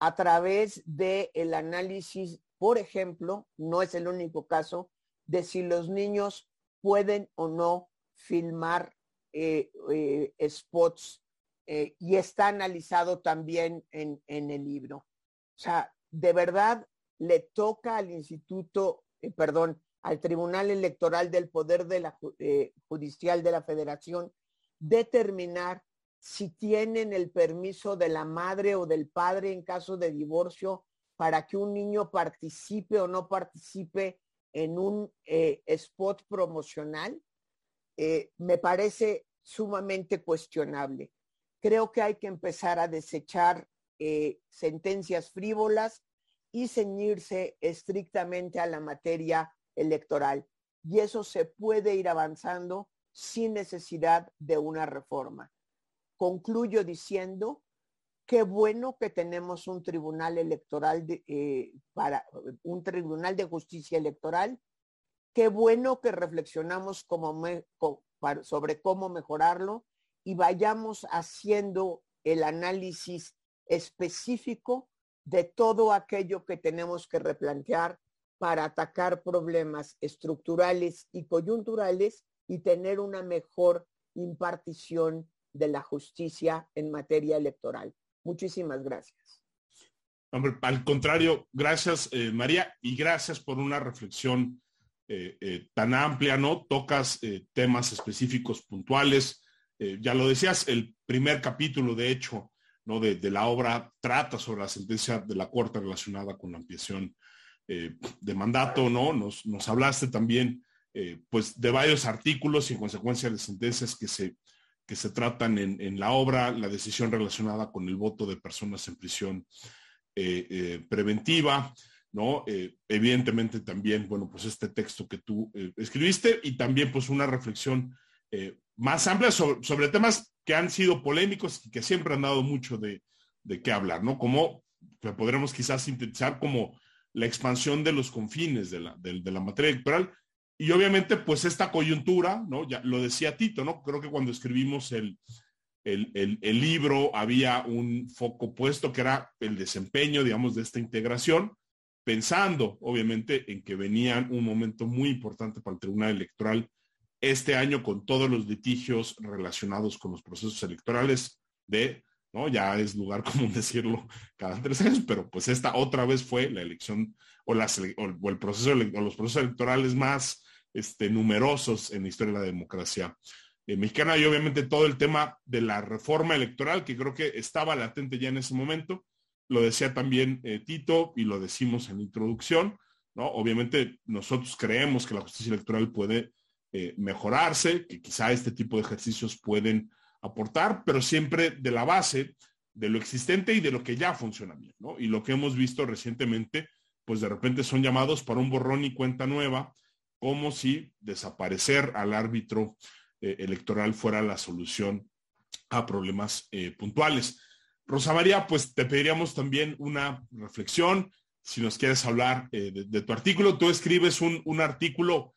a través del el análisis, por ejemplo, no es el único caso, de si los niños pueden o no filmar eh, eh, spots y está analizado también en, en, el libro. O sea, de verdad le toca al Instituto, perdón, al Tribunal Electoral del Poder de la, Judicial de la Federación determinar si tienen el permiso de la madre o del padre en caso de divorcio para que un niño participe o no participe en un spot promocional eh, me parece sumamente cuestionable. Creo que hay que empezar a desechar eh, sentencias frívolas y ceñirse estrictamente a la materia electoral. Y eso se puede ir avanzando sin necesidad de una reforma. Concluyo diciendo qué bueno que tenemos un tribunal electoral eh, para un tribunal de justicia electoral. Qué bueno que reflexionamos sobre cómo mejorarlo y vayamos haciendo el análisis específico de todo aquello que tenemos que replantear para atacar problemas estructurales y coyunturales y tener una mejor impartición de la justicia en materia electoral. Muchísimas gracias. Hombre, al contrario, gracias eh, María y gracias por una reflexión eh, eh, tan amplia, ¿no? Tocas temas específicos, puntuales. ya lo decías, el primer capítulo, de hecho, ¿no? De, la obra trata sobre la sentencia de la Corte relacionada con la ampliación de mandato, ¿no? Nos, nos hablaste también, pues, de varios artículos y en consecuencia de sentencias que se que se tratan en, la obra, la decisión relacionada con el voto de personas en prisión eh, eh, preventiva, ¿no? Eh, evidentemente también, bueno, pues este texto que tú escribiste y también pues una reflexión más amplia sobre, temas que han sido polémicos y que siempre han dado mucho de, qué hablar, ¿no? Como que podremos quizás sintetizar como la expansión de los confines de la, de la materia electoral y obviamente, pues esta coyuntura, ¿no? Ya lo decía Tito, ¿no? Creo que cuando escribimos el, el, libro había un foco puesto que era el desempeño, digamos, de esta integración, pensando, obviamente, en que venían un momento muy importante para el Tribunal Electoral este año con todos los litigios relacionados con los procesos electorales de, ¿no? Ya es lugar común decirlo cada tres años, pero pues esta otra vez fue la elección o, o el proceso, o los procesos electorales más este, numerosos en la historia de la democracia eh, mexicana y obviamente todo el tema de la reforma electoral que creo que estaba latente ya en ese momento. Lo decía también eh, Tito y lo decimos en la introducción, ¿no? Obviamente nosotros creemos que la justicia electoral puede eh, mejorarse, que quizá este tipo de ejercicios pueden aportar, pero siempre de la base de lo existente y de lo que ya funciona bien, ¿no? Y lo que hemos visto recientemente, pues de repente son llamados para un borrón y cuenta nueva como si desaparecer al árbitro eh, electoral fuera la solución a problemas eh, puntuales. Rosa María, pues te pediríamos también una reflexión, si nos quieres hablar eh, de, tu artículo. Tú escribes un, un artículo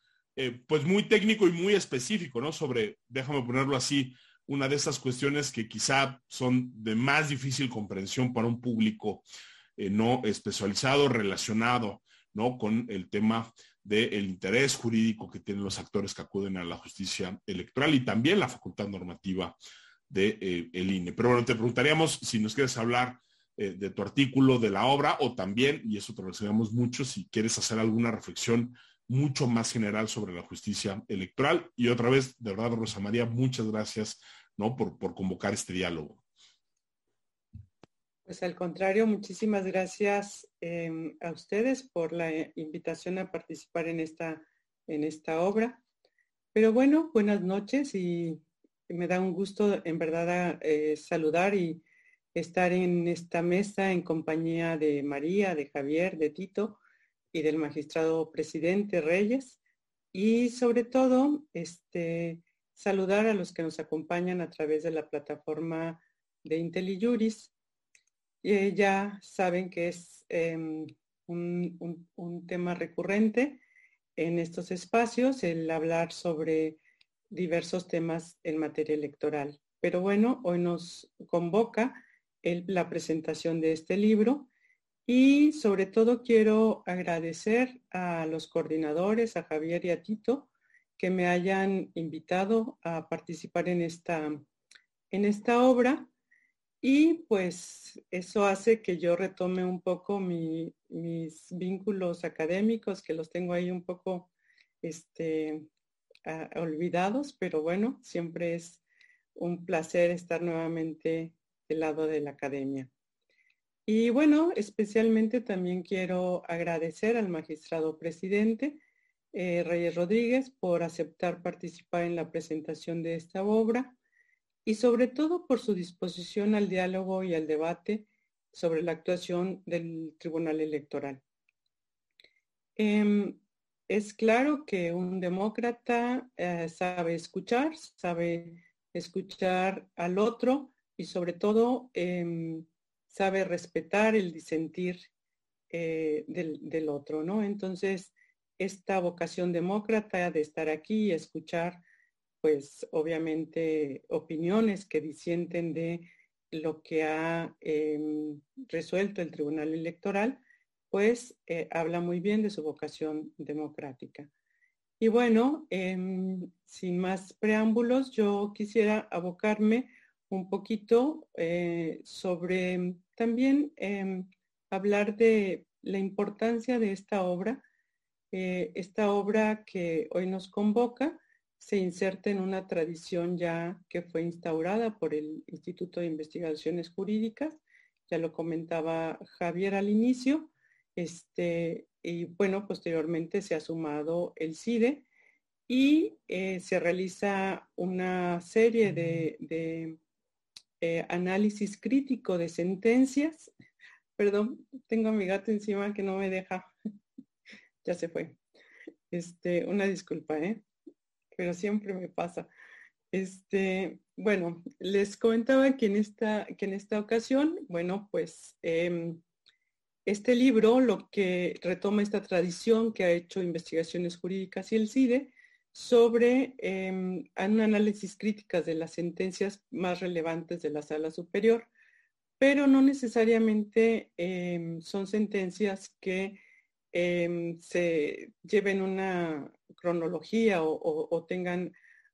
pues muy técnico y muy específico, ¿no? Sobre, déjame ponerlo así, una de esas cuestiones que quizá son de más difícil comprensión para un público no especializado, relacionado, ¿no? Con el tema del interés jurídico que tienen los actores que acuden a la justicia electoral y también la facultad normativa del de, eh, INE. Pero bueno, te preguntaríamos si nos quieres hablar eh, de tu artículo, de la obra, o también, y eso te lo enseñamos mucho, si quieres hacer alguna reflexión mucho más general sobre la justicia electoral. Y otra vez, de verdad, Rosa María, muchas gracias ¿no? por, por convocar este diálogo. Pues al contrario, muchísimas gracias em, a ustedes por la eh, invitación a participar en esta, en esta obra. Pero bueno, buenas noches y me da un gusto en verdad eh, saludar y estar en esta mesa en compañía de María, de Javier, de Tito y del magistrado presidente Reyes. Y sobre todo, este, saludar a los que nos acompañan a través de la plataforma de IntelliJuris eh, ya saben que es em, un, tema recurrente en estos espacios, el hablar sobre diversos temas en materia electoral. Pero bueno, hoy nos convoca la presentación de este libro y sobre todo quiero agradecer a los coordinadores, a Javier y a Tito, que me hayan invitado a participar en esta, en esta obra y pues eso hace que yo retome un poco mis vínculos académicos, que los tengo ahí un poco este, olvidados, pero bueno, siempre es un placer estar nuevamente del lado de la academia. Y bueno, especialmente también quiero agradecer al magistrado presidente eh, Reyes Rodríguez por aceptar participar en la presentación de esta obra y sobre todo por su disposición al diálogo y al debate sobre la actuación del Tribunal Electoral. Em, es claro que un demócrata eh, sabe escuchar, sabe escuchar al otro y sobre todo em, sabe respetar el disentir eh, del, del, otro, ¿no? Entonces, esta vocación demócrata de estar aquí y escuchar pues obviamente opiniones que disienten de lo que ha em, resuelto el Tribunal Electoral, pues eh, habla muy bien de su vocación democrática. Y bueno, em, sin más preámbulos, yo quisiera abocarme un poquito eh, sobre también em, hablar de la importancia de esta obra, eh, esta obra que hoy nos convoca, se inserta en una tradición ya que fue instaurada por el Instituto de Investigaciones Jurídicas, ya lo comentaba Javier al inicio, este, y bueno, posteriormente se ha sumado el CIDE y eh, se realiza una serie de, eh, análisis crítico de sentencias. Perdón, tengo a mi gato encima que no me deja. ya se fue. Este, una disculpa, ¿eh? Pero siempre me pasa. Este, bueno, les comentaba que en esta, que en esta ocasión, bueno, pues em, este libro lo que retoma esta tradición que ha hecho investigaciones jurídicas y el CIDE sobre em, un análisis críticas de las sentencias más relevantes de la sala superior, pero no necesariamente em, son sentencias que se lleven una cronología o, tengan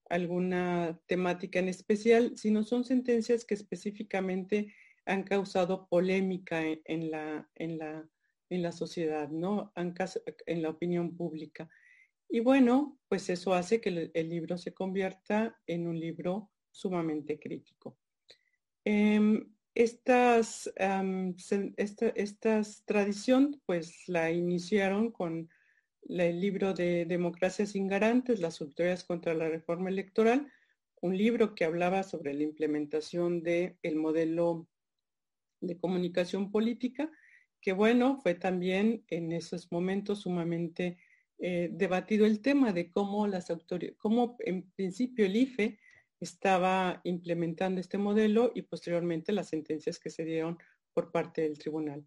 alguna temática en especial, sino son sentencias que específicamente han causado polémica en, la, en, la, en la sociedad, ¿no? en la opinión pública. Y bueno, pues eso hace que el, libro se convierta en un libro sumamente crítico. Em, estas, esta, tradición pues la iniciaron con el libro de Democracia sin garantes, las autoridades contra la reforma electoral, un libro que hablaba sobre la implementación del el modelo de comunicación política, que bueno, fue también en esos momentos sumamente eh, debatido el tema de cómo las autoridades, cómo en principio el IFE estaba implementando este modelo y posteriormente las sentencias que se dieron por parte del tribunal.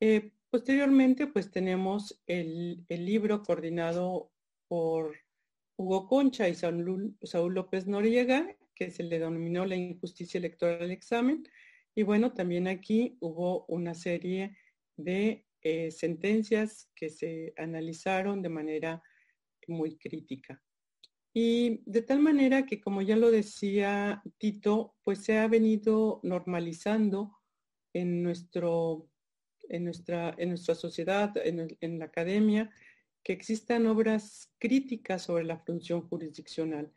Eh, Posteriormente, pues tenemos el, libro coordinado por Hugo Concha y Saúl, López Noriega, que se le denominó la injusticia electoral del examen. Y bueno, también aquí hubo una serie de eh, sentencias que se analizaron de manera muy crítica. Y de tal manera que, como ya lo decía Tito, pues se ha venido normalizando en nuestro en nuestra, en nuestra sociedad, en, la academia, que existan obras críticas sobre la función jurisdiccional.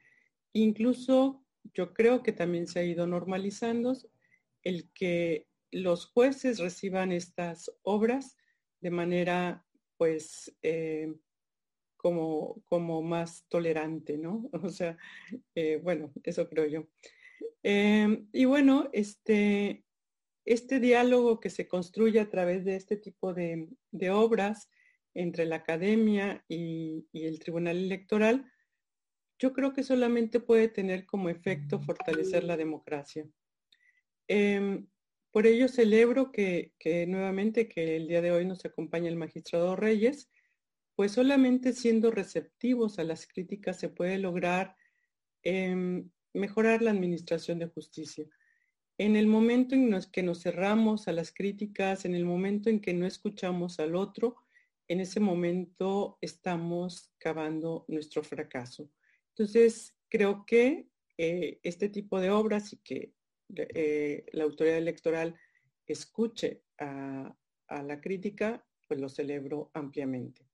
Incluso yo creo que también se ha ido normalizando el que los jueces reciban estas obras de manera, pues, eh, como, como más tolerante, ¿no? O sea, eh, bueno, eso creo yo. Eh, y bueno, este, este diálogo que se construye a través de este tipo de, obras entre la academia y, el tribunal electoral, yo creo que solamente puede tener como efecto fortalecer la democracia. Em, por ello celebro que, nuevamente que el día de hoy nos acompaña el magistrado Reyes, pues solamente siendo receptivos a las críticas se puede lograr em, mejorar la administración de justicia en el momento en que nos cerramos a las críticas, en el momento en que no escuchamos al otro, en ese momento estamos cavando nuestro fracaso. Entonces, creo que eh, este tipo de obras y que eh, la autoridad electoral escuche a, la crítica, pues lo celebro ampliamente.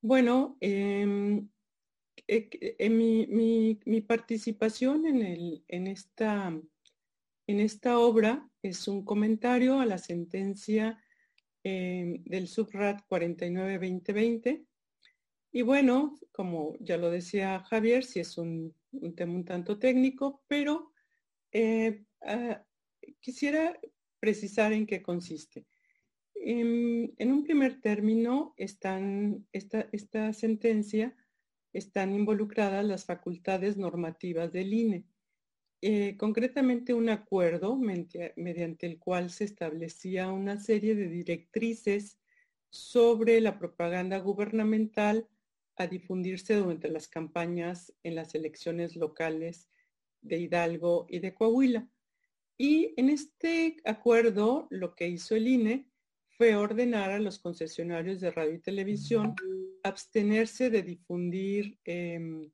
Bueno, em, eh, mi, participación en, esta, obra es un comentario a la sentencia eh, del subrat 49-2020. Y bueno, como ya lo decía Javier, sí es un, tema un tanto técnico, pero eh, ah, quisiera precisar en qué consiste. En, un primer término, están, esta, esta sentencia están involucradas las facultades normativas del INE. Eh, concretamente un acuerdo mediante el cual se establecía una serie de directrices sobre la propaganda gubernamental a difundirse durante las campañas en las elecciones locales de Hidalgo y de Coahuila. Y en este acuerdo lo que hizo el INE fue ordenar a los concesionarios de radio y televisión abstenerse de difundir em,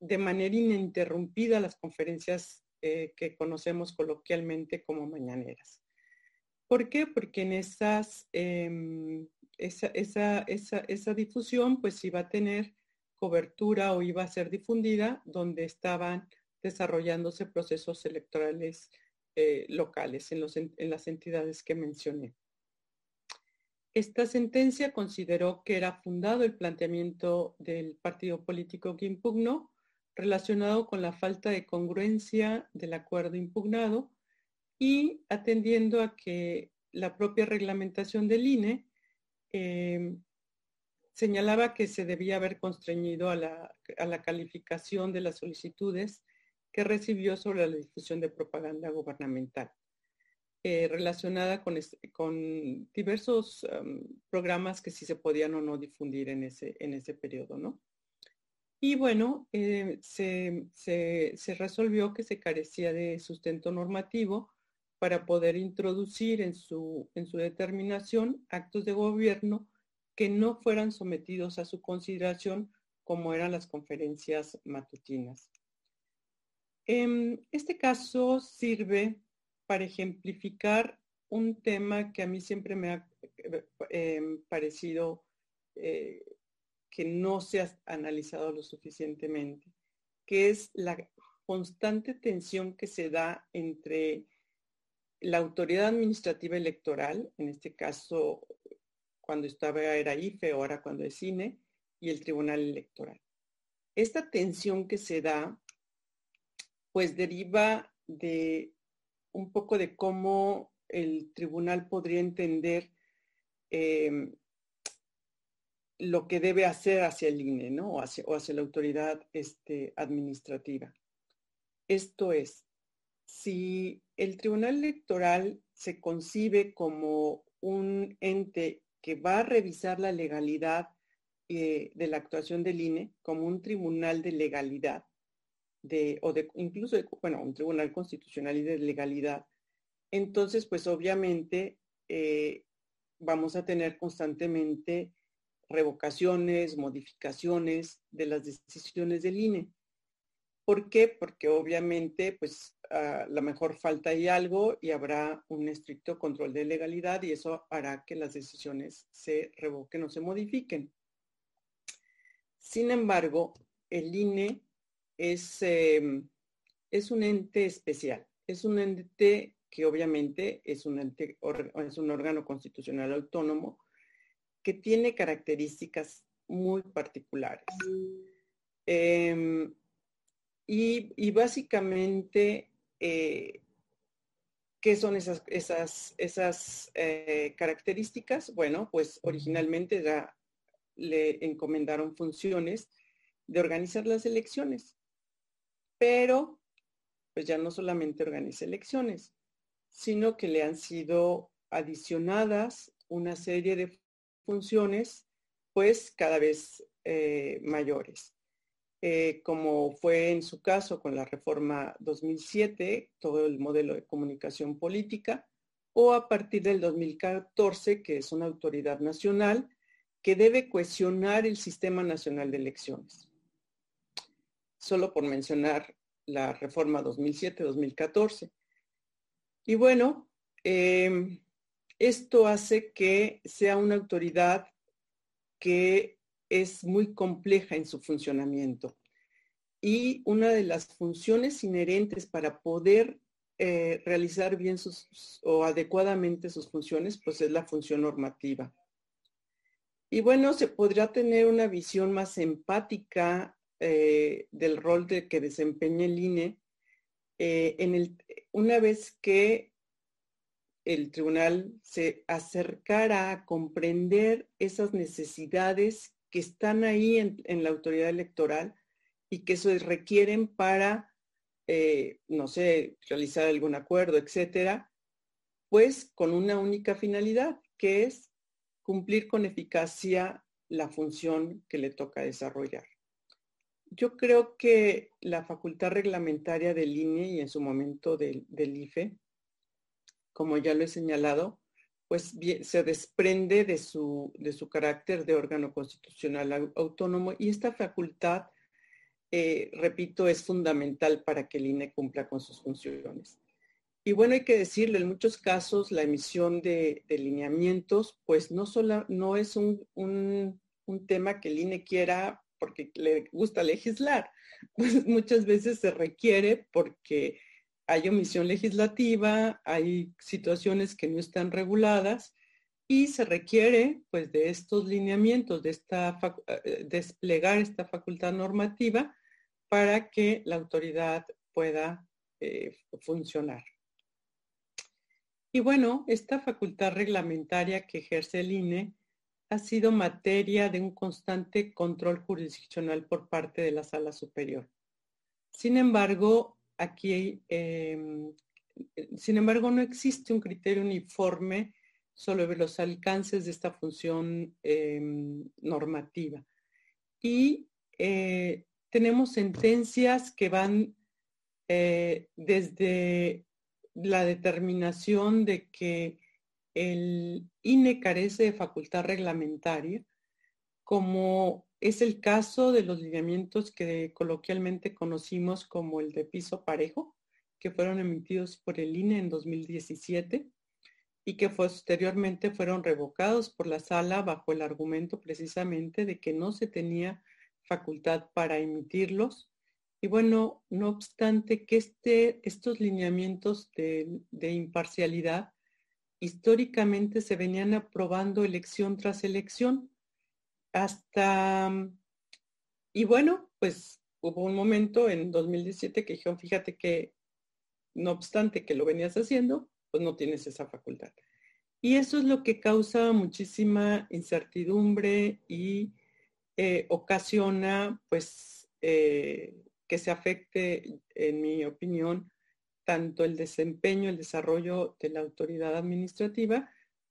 de manera ininterrumpida las conferencias eh, que conocemos coloquialmente como mañaneras. ¿Por qué? Porque en esas, em, esa, esa, esa, difusión pues iba a tener cobertura o iba a ser difundida donde estaban desarrollándose procesos electorales eh, locales en, los, en las entidades que mencioné. Esta sentencia consideró que era fundado el planteamiento del partido político que impugnó relacionado con la falta de congruencia del acuerdo impugnado y atendiendo a que la propia reglamentación del INE em, señalaba que se debía haber constreñido a la, a la, calificación de las solicitudes que recibió sobre la difusión de propaganda gubernamental, eh, relacionada con, con diversos em, programas que sí se podían o no difundir en ese, en ese periodo, ¿no? Y bueno, eh, se, resolvió que se carecía de sustento normativo para poder introducir en su, en su determinación actos de gobierno que no fueran sometidos a su consideración como eran las conferencias matutinas. En este caso sirve para ejemplificar un tema que a mí siempre me ha eh, em, parecido eh, que no se ha analizado lo suficientemente, que es la constante tensión que se da entre la autoridad administrativa electoral, en este caso cuando estaba era IFE, ahora cuando es CINE, y el Tribunal Electoral. Esta tensión que se da, pues deriva de un poco de cómo el tribunal podría entender eh, lo que debe hacer hacia el INE, ¿no? O hacia, la autoridad este, administrativa. Esto es, si el Tribunal Electoral se concibe como un ente que va a revisar la legalidad eh, de la actuación del INE, como un tribunal de legalidad, de, o de incluso, bueno, un tribunal constitucional y de legalidad, entonces, pues obviamente eh, vamos a tener constantemente revocaciones, modificaciones de las decisiones del INE. ¿Por qué? Porque obviamente, pues, a la mejor falta ahí algo y habrá un estricto control de legalidad y eso hará que las decisiones se revoquen o se modifiquen. Sin embargo, el INE es, em, es un ente especial, es un ente que obviamente es un, ente, es un órgano constitucional autónomo que tiene características muy particulares. Em, y, básicamente, eh, ¿qué son esas, esas, esas eh, características? Bueno, pues originalmente ya le encomendaron funciones de organizar las elecciones, pero pues ya no solamente organiza elecciones, sino que le han sido adicionadas una serie de funciones pues cada vez eh, mayores. Eh, como fue en su caso con la reforma 2007, todo el modelo de comunicación política, o a partir del 2014, que es una autoridad nacional que debe cuestionar el Sistema Nacional de Elecciones. Solo por mencionar la reforma 2007-2014. Y bueno, eh, esto hace que sea una autoridad que es muy compleja en su funcionamiento. Y una de las funciones inherentes para poder eh, realizar bien sus o adecuadamente sus funciones, pues es la función normativa. Y bueno, se podría tener una visión más empática eh, del rol que desempeña el INE eh, en el, una vez que el tribunal se acercara a comprender esas necesidades que están ahí en, la autoridad electoral y que se requieren para, eh, no sé, realizar algún acuerdo, etcétera, pues con una única finalidad, que es cumplir con eficacia la función que le toca desarrollar. Yo creo que la facultad reglamentaria del INE y en su momento del, IFE, como ya lo he señalado, pues se desprende de su, de su carácter de órgano constitucional autónomo y esta facultad, eh, repito, es fundamental para que el INE cumpla con sus funciones. Y bueno, hay que decirle, en muchos casos la emisión de, lineamientos, pues no, solo, no es un, tema que el INE quiera porque le gusta legislar. Pues muchas veces se requiere porque hay omisión legislativa, hay situaciones que no están reguladas y se requiere pues de estos lineamientos, de esta eh, desplegar esta facultad normativa para que la autoridad pueda eh, funcionar. Y bueno, esta facultad reglamentaria que ejerce el INE ha sido materia de un constante control jurisdiccional por parte de la sala superior. Sin embargo, aquí, em, sin embargo, no existe un criterio uniforme sobre los alcances de esta función em, normativa. Y eh, tenemos sentencias que van eh, desde la determinación de que el INE carece de facultad reglamentaria, como es el caso de los lineamientos que coloquialmente conocimos como el de piso parejo, que fueron emitidos por el INE en 2017 y que posteriormente fueron revocados por la sala bajo el argumento precisamente de que no se tenía facultad para emitirlos. Y bueno, no obstante que este, estos lineamientos de, imparcialidad históricamente se venían aprobando elección tras elección hasta, y bueno, pues hubo un momento en 2017 que dijeron, fíjate que no obstante que lo venías haciendo, pues no tienes esa facultad. Y eso es lo que causa muchísima incertidumbre y eh, ocasiona pues eh, que se afecte, en mi opinión, tanto el desempeño, el desarrollo de la autoridad administrativa,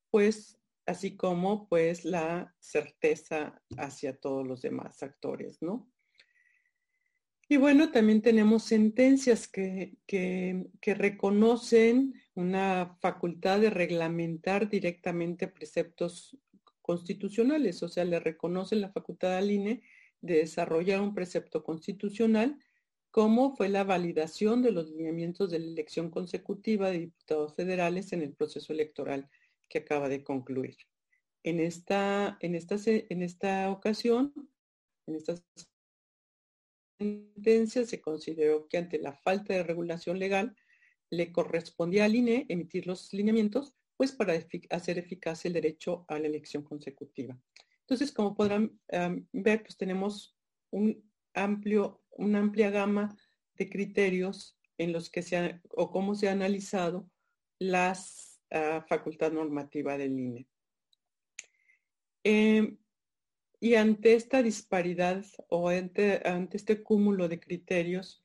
pues así como pues la certeza hacia todos los demás actores, ¿no? Y bueno, también tenemos sentencias que, que, reconocen una facultad de reglamentar directamente preceptos constitucionales, o sea, le reconocen la facultad al INE de desarrollar un precepto constitucional cómo fue la validación de los lineamientos de la elección consecutiva de diputados federales en el proceso electoral que acaba de concluir. En esta, en esta, en esta ocasión, en esta sentencia se consideró que ante la falta de regulación legal le correspondía al INE emitir los lineamientos, pues para hacer eficaz el derecho a la elección consecutiva. Entonces, como podrán ver, pues tenemos un amplio una amplia gama de criterios en los que se ha, o cómo se ha analizado las uh, facultad normativa del INE. Em, y ante esta disparidad o ante, este cúmulo de criterios,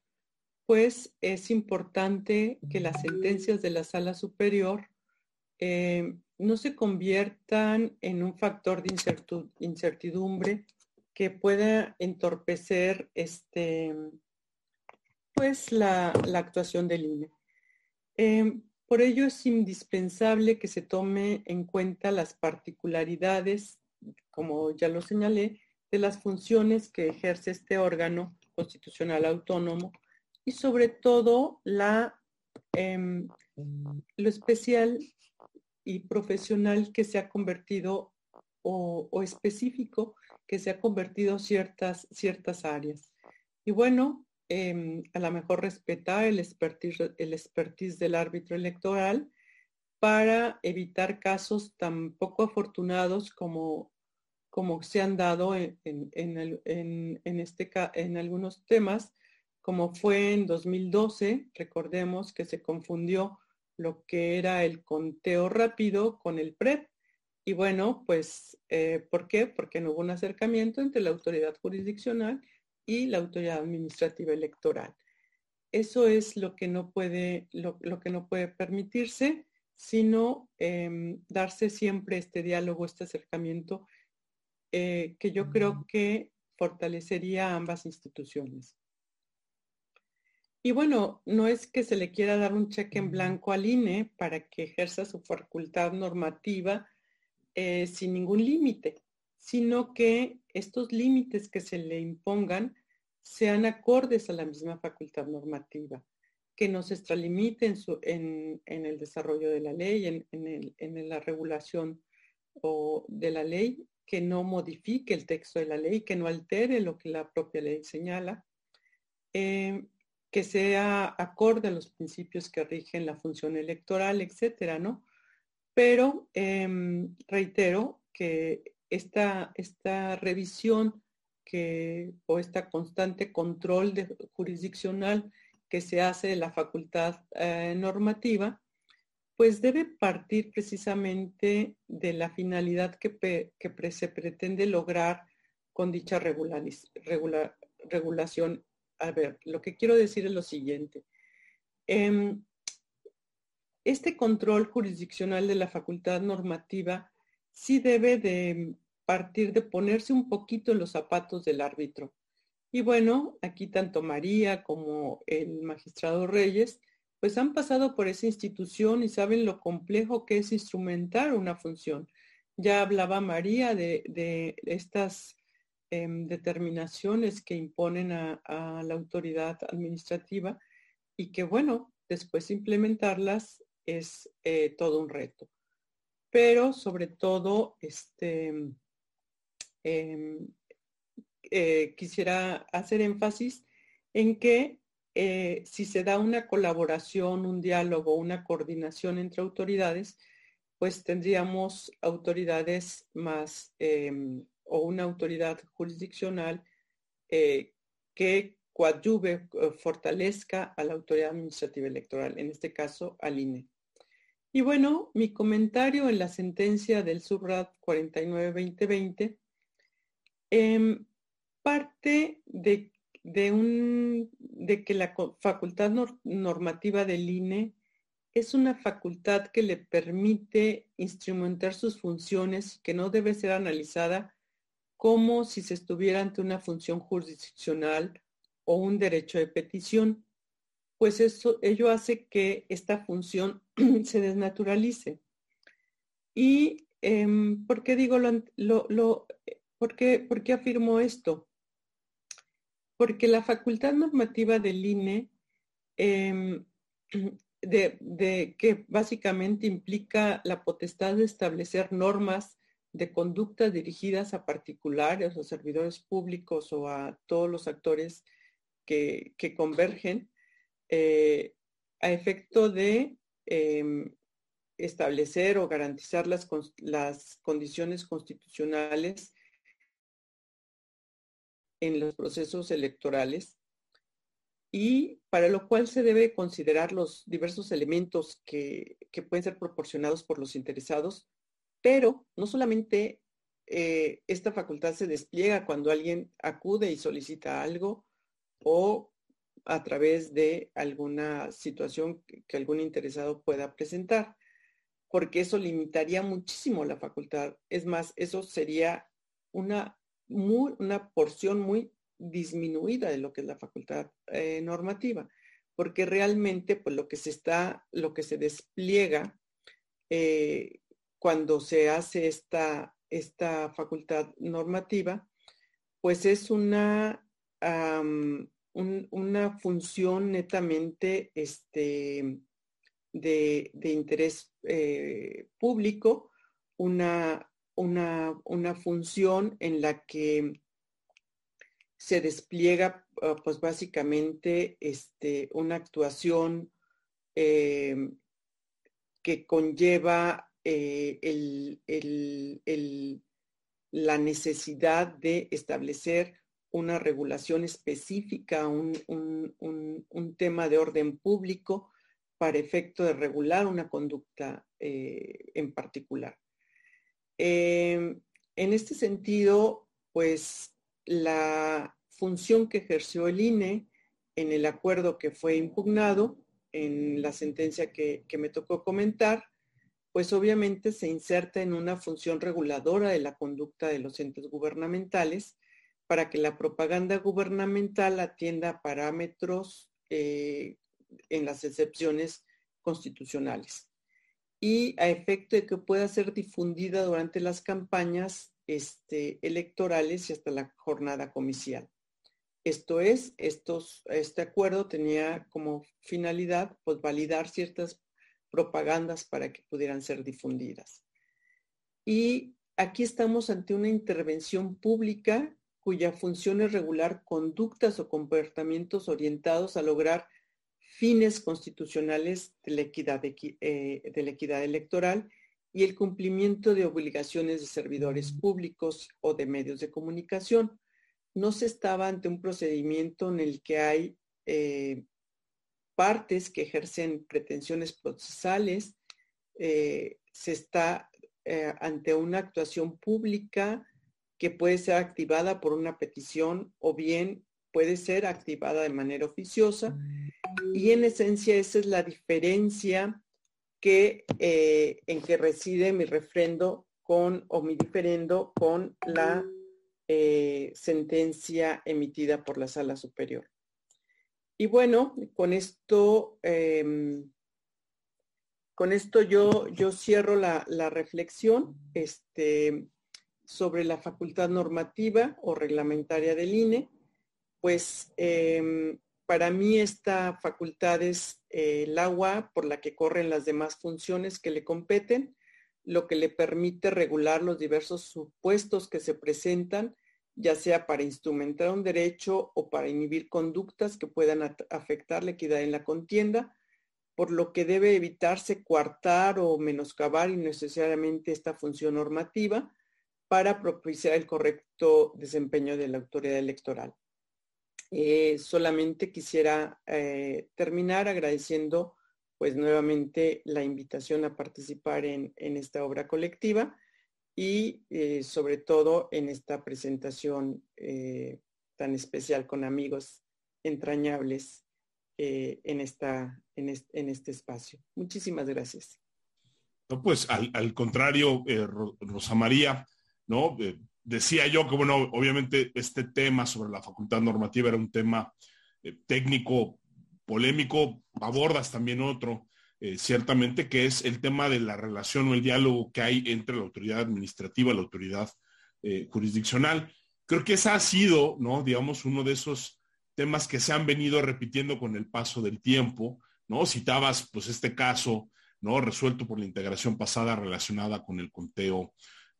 pues es importante que las sentencias de la sala superior em, no se conviertan en un factor de incertidumbre que pueda entorpecer este, pues la, actuación del INE. Em, por ello es indispensable que se tome en cuenta las particularidades, como ya lo señalé, de las funciones que ejerce este órgano constitucional autónomo y sobre todo la, em, lo especial y profesional que se ha convertido o específico que se ha convertido ciertas, ciertas áreas. Y bueno, em, a lo mejor respetar el expertise, el del árbitro electoral para evitar casos tan poco afortunados como, como se han dado en, en, este, en algunos temas, como fue en 2012, recordemos que se confundió lo que era el conteo rápido con el PREP y bueno, pues, eh, ¿por qué? Porque no hubo un acercamiento entre la autoridad jurisdiccional y la autoridad administrativa electoral. Eso es lo que no puede, lo, que no puede permitirse, sino em, darse siempre este diálogo, este acercamiento eh, que yo creo que fortalecería ambas instituciones. Y bueno, no es que se le quiera dar un cheque en blanco al INE para que ejerza su facultad normativa eh, sin ningún límite, sino que estos límites que se le impongan sean acordes a la misma facultad normativa, que no se extralimite en, el desarrollo de la ley, en, en, la regulación o de la ley, que no modifique el texto de la ley, que no altere lo que la propia ley señala. Eh, que sea acorde a los principios que rigen la función electoral, etcétera, ¿no? Pero em, reitero que esta, esta revisión que, o esta constante control de, jurisdiccional que se hace de la facultad eh, normativa, pues debe partir precisamente de la finalidad que, que se pretende lograr con dicha regulación a ver, lo que quiero decir es lo siguiente. Em, este control jurisdiccional de la facultad normativa sí debe de partir de ponerse un poquito en los zapatos del árbitro. Y bueno, aquí tanto María como el magistrado Reyes, pues han pasado por esa institución y saben lo complejo que es instrumentar una función. Ya hablaba María de, estas Em, determinaciones que imponen a, la autoridad administrativa y que, bueno, después implementarlas es eh, todo un reto. Pero sobre todo, este, em, eh, quisiera hacer énfasis en que eh, si se da una colaboración, un diálogo, una coordinación entre autoridades, pues tendríamos autoridades más em, o una autoridad jurisdiccional que coadyuve, fortalezca a la autoridad administrativa electoral, en este caso al INE. Y bueno, mi comentario en la sentencia del SUBRAT 49-2020 em, parte de, un, de que la facultad normativa del INE es una facultad que le permite instrumentar sus funciones y que no debe ser analizada como si se estuviera ante una función jurisdiccional o un derecho de petición, pues eso, ello hace que esta función se desnaturalice. ¿Y em, por qué digo lo, por, qué, afirmo esto? Porque la facultad normativa del INE, em, de, que básicamente implica la potestad de establecer normas de conductas dirigidas a particulares o servidores públicos o a todos los actores que, convergen eh, a efecto de em, establecer o garantizar las, las condiciones constitucionales en los procesos electorales y para lo cual se debe considerar los diversos elementos que, que pueden ser proporcionados por los interesados pero no solamente eh, esta facultad se despliega cuando alguien acude y solicita algo o a través de alguna situación que, algún interesado pueda presentar, porque eso limitaría muchísimo la facultad. Es más, eso sería una, una porción muy disminuida de lo que es la facultad eh, normativa, porque realmente pues lo que se está, lo que se despliega eh, cuando se hace esta, esta facultad normativa, pues es una, una función netamente este, de, interés eh, público, una, una, una, función en la que se despliega ah, pues básicamente este, una actuación eh, que conlleva eh, la necesidad de establecer una regulación específica, un, tema de orden público para efecto de regular una conducta eh, en particular. Em, en este sentido, pues la función que ejerció el INE en el acuerdo que fue impugnado, en la sentencia que me tocó comentar, pues obviamente se inserta en una función reguladora de la conducta de los entes gubernamentales para que la propaganda gubernamental atienda parámetros eh, en las excepciones constitucionales y a efecto de que pueda ser difundida durante las campañas este, electorales y hasta la jornada comicial. Esto es, este acuerdo tenía como finalidad pues, validar ciertas propagandas para que pudieran ser difundidas. Y aquí estamos ante una intervención pública cuya función es regular conductas o comportamientos orientados a lograr fines constitucionales de la equidad, eh, de la equidad electoral y el cumplimiento de obligaciones de servidores públicos o de medios de comunicación. No se estaba ante un procedimiento en el que hay eh, partes que ejercen pretensiones procesales, eh, se está ante una actuación pública que puede ser activada por una petición o bien puede ser activada de manera oficiosa. Y en esencia esa es la diferencia que, eh, en que reside mi refrendo con o mi diferendo con la eh, sentencia emitida por la sala superior. Y bueno, con esto, em, con esto yo, yo cierro la, la reflexión. Este, sobre la facultad normativa o reglamentaria del INE, pues em, para mí esta facultad es eh, el agua por la que corren las demás funciones que le competen, lo que le permite regular los diversos supuestos que se presentan, ya sea para instrumentar un derecho o para inhibir conductas que puedan afectar la equidad en la contienda, por lo que debe evitarse coartar o menoscabar innecesariamente esta función normativa, para propiciar el correcto desempeño de la autoridad electoral. Eh, solamente quisiera eh, terminar agradeciendo pues nuevamente la invitación a participar en, esta obra colectiva y eh, sobre todo en esta presentación tan especial con amigos entrañables en, esta, en, este, espacio. Muchísimas gracias. Pues al, contrario, Rosa María, ¿no? Eh, decía yo que, bueno, obviamente este tema sobre la facultad normativa era un tema eh, técnico, polémico, abordas también otro, eh, ciertamente, que es el tema de la relación o el diálogo que hay entre la autoridad administrativa y la autoridad jurisdiccional. Creo que ese ha sido, ¿no? Digamos, uno de esos temas que se han venido repitiendo con el paso del tiempo, ¿no? Citabas, pues, este caso, ¿no? Resuelto por la integración pasada relacionada con el conteo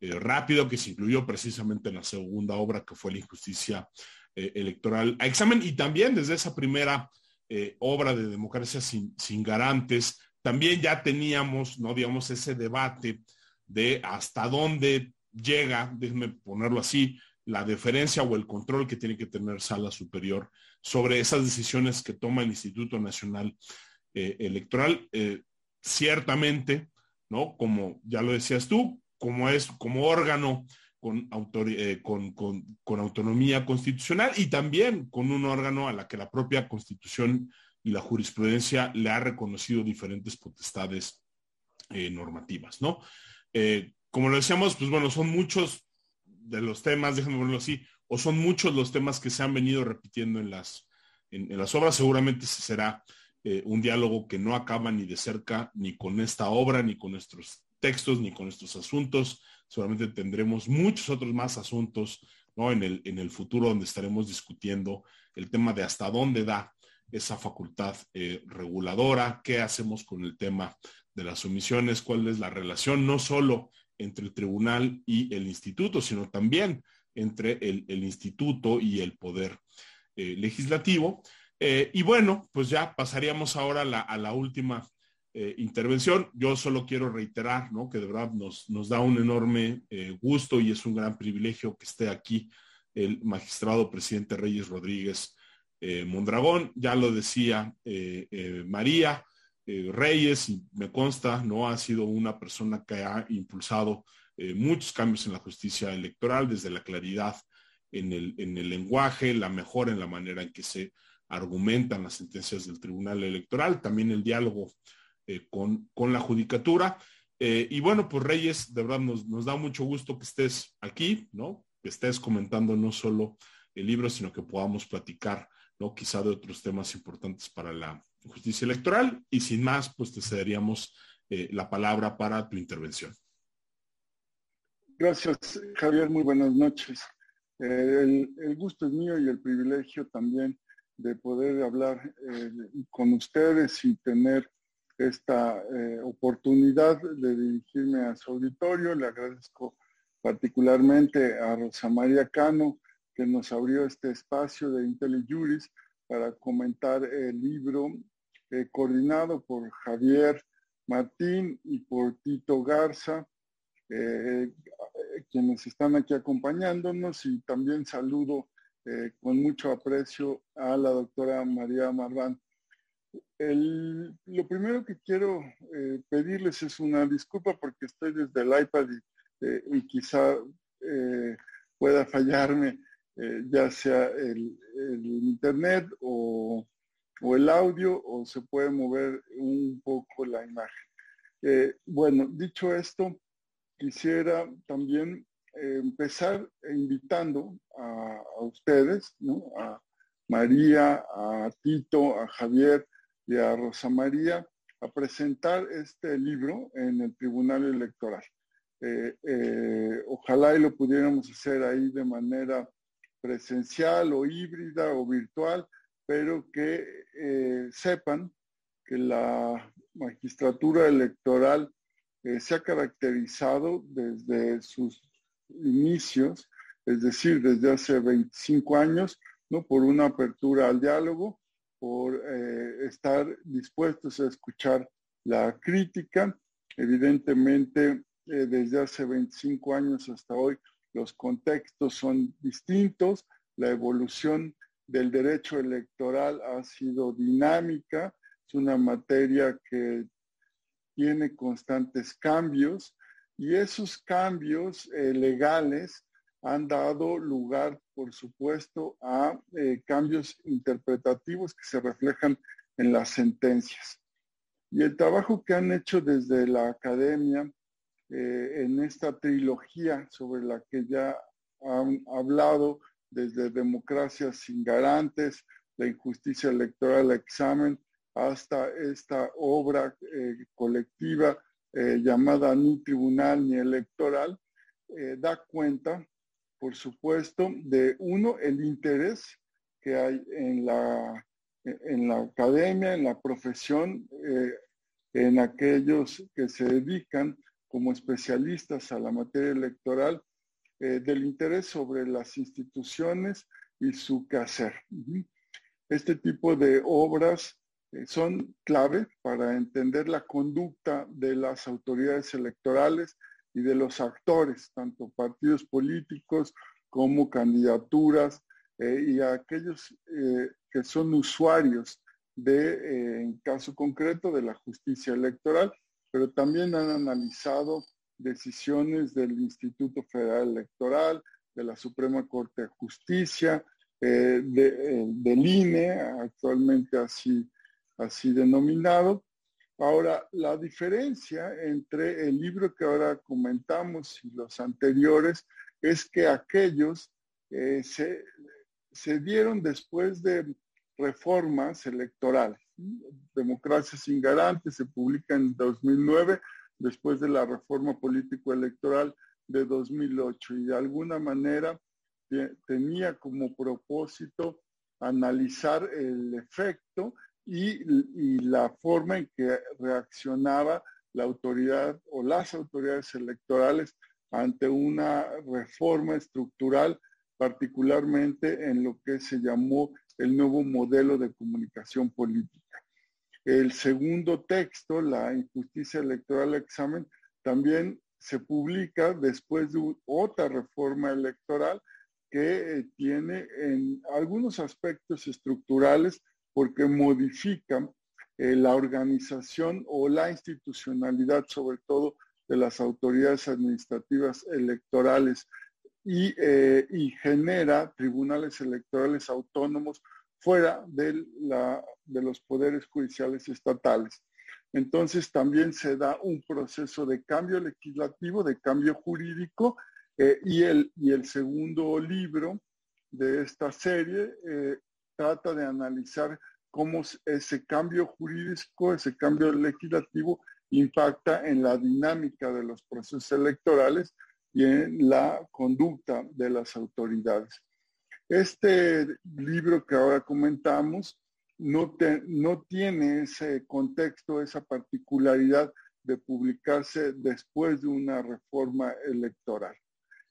eh, rápido que se incluyó precisamente en la segunda obra que fue la injusticia eh, electoral a examen y también desde esa primera eh, obra de democracia sin, garantes, también ya teníamos, no digamos, ese debate de hasta dónde llega, déjenme ponerlo así, la deferencia o el control que tiene que tener Sala Superior sobre esas decisiones que toma el Instituto Nacional Electoral. ciertamente, ¿no? Como ya lo decías tú, como es como órgano eh, con, con, autonomía constitucional y también con un órgano a la que la propia constitución y la jurisprudencia le ha reconocido diferentes potestades eh, normativas, ¿no? Eh, como lo decíamos, pues bueno, son muchos de los temas, déjenme ponerlo así, o son muchos los temas que se han venido repitiendo en las, en, en las obras, seguramente será un diálogo que no acaba ni de cerca ni con esta obra ni con nuestros textos ni con estos asuntos. Seguramente tendremos muchos otros más asuntos ¿no? en, el, en el futuro donde estaremos discutiendo el tema de hasta dónde da esa facultad eh, reguladora, qué hacemos con el tema de las omisiones, cuál es la relación no solo entre el tribunal y el instituto, sino también entre el, instituto y el poder eh, legislativo. Eh, y bueno, pues ya pasaríamos ahora a la última eh, intervención. Yo solo quiero reiterar ¿no? que de verdad nos, nos da un enorme eh, gusto y es un gran privilegio que esté aquí el magistrado presidente Reyes Rodríguez eh, Mondragón. Ya lo decía María Reyes, y me consta, ¿no? Ha sido una persona que ha impulsado muchos cambios en la justicia electoral, desde la claridad en el, en el lenguaje, la mejora en la manera en que se argumentan las sentencias del Tribunal Electoral, también el diálogo eh, con, con, la judicatura. Eh, y bueno, pues Reyes, de verdad nos, nos, da mucho gusto que estés aquí, ¿no? Que estés comentando no solo el libro, sino que podamos platicar, ¿no? Quizá de otros temas importantes para la justicia electoral. Y sin más, pues te cederíamos eh, la palabra para tu intervención. Gracias, Javier. Muy buenas noches. Eh, el, gusto es mío y el privilegio también de poder hablar con ustedes y tener esta eh, oportunidad de dirigirme a su auditorio. Le agradezco particularmente a Rosa María Cano, que nos abrió este espacio de IntelliJuris para comentar el libro eh, coordinado por Javier Martín y por Tito Garza, eh, quienes están aquí acompañándonos y también saludo con mucho aprecio a la doctora María Marván lo primero que quiero eh, pedirles es una disculpa porque estoy desde el iPad y, eh, quizá eh, pueda fallarme ya sea el, internet o, el audio o se puede mover un poco la imagen. bueno, dicho esto, quisiera también empezar invitando a, ustedes, a María, a Tito, a Javier, y a Rosa María a presentar este libro en el Tribunal Electoral. Eh, eh, ojalá y lo pudiéramos hacer ahí de manera presencial o híbrida o virtual, pero que eh, sepan que la magistratura electoral se ha caracterizado desde sus inicios, es decir, desde hace 25 años, ¿no? por una apertura al diálogo, por eh, estar dispuestos a escuchar la crítica. Evidentemente, eh, desde hace 25 años hasta hoy, los contextos son distintos, la evolución del derecho electoral ha sido dinámica, es una materia que tiene constantes cambios y esos cambios eh, legales han dado lugar, por supuesto, a eh, cambios interpretativos que se reflejan en las sentencias. Y el trabajo que han hecho desde la academia eh, en esta trilogía sobre la que ya han hablado desde democracias sin garantes, la injusticia electoral, examen, hasta esta obra eh, colectiva llamada Ni Tribunal ni Electoral, da cuenta por supuesto, de uno, el interés que hay en la, en la academia, en la profesión, eh, en aquellos que se dedican como especialistas a la materia electoral, eh, del interés sobre las instituciones y su quehacer. Este tipo de obras eh, son clave para entender la conducta de las autoridades electorales y de los actores, tanto partidos políticos como candidaturas eh, y aquellos eh, que son usuarios de, eh, en caso concreto, de la justicia electoral, pero también han analizado decisiones del Instituto Federal Electoral, de la Suprema Corte de Justicia, del INE, actualmente así, así denominado, Ahora, la diferencia entre el libro que ahora comentamos y los anteriores es que aquellos eh, se, dieron después de reformas electorales. Democracia sin garantes se publica en 2009, después de la reforma político-electoral de 2008 y de alguna manera tenía como propósito analizar el efecto y, la forma en que reaccionaba la autoridad o las autoridades electorales ante una reforma estructural, particularmente en lo que se llamó el nuevo modelo de comunicación política. El segundo texto, la injusticia electoral examen, también se publica después de otra reforma electoral que eh, tiene en algunos aspectos estructurales porque modifican eh, la organización o la institucionalidad, sobre todo de las autoridades administrativas electorales eh, y, genera tribunales electorales autónomos fuera de, los poderes judiciales estatales. entonces también se da un proceso de cambio legislativo, de cambio jurídico, eh, y, el, segundo libro de esta serie eh, trata de analizar cómo ese cambio jurídico, ese cambio legislativo impacta en la dinámica de los procesos electorales y en la conducta de las autoridades. Este libro que ahora comentamos no, tiene ese contexto, esa particularidad de publicarse después de una reforma electoral.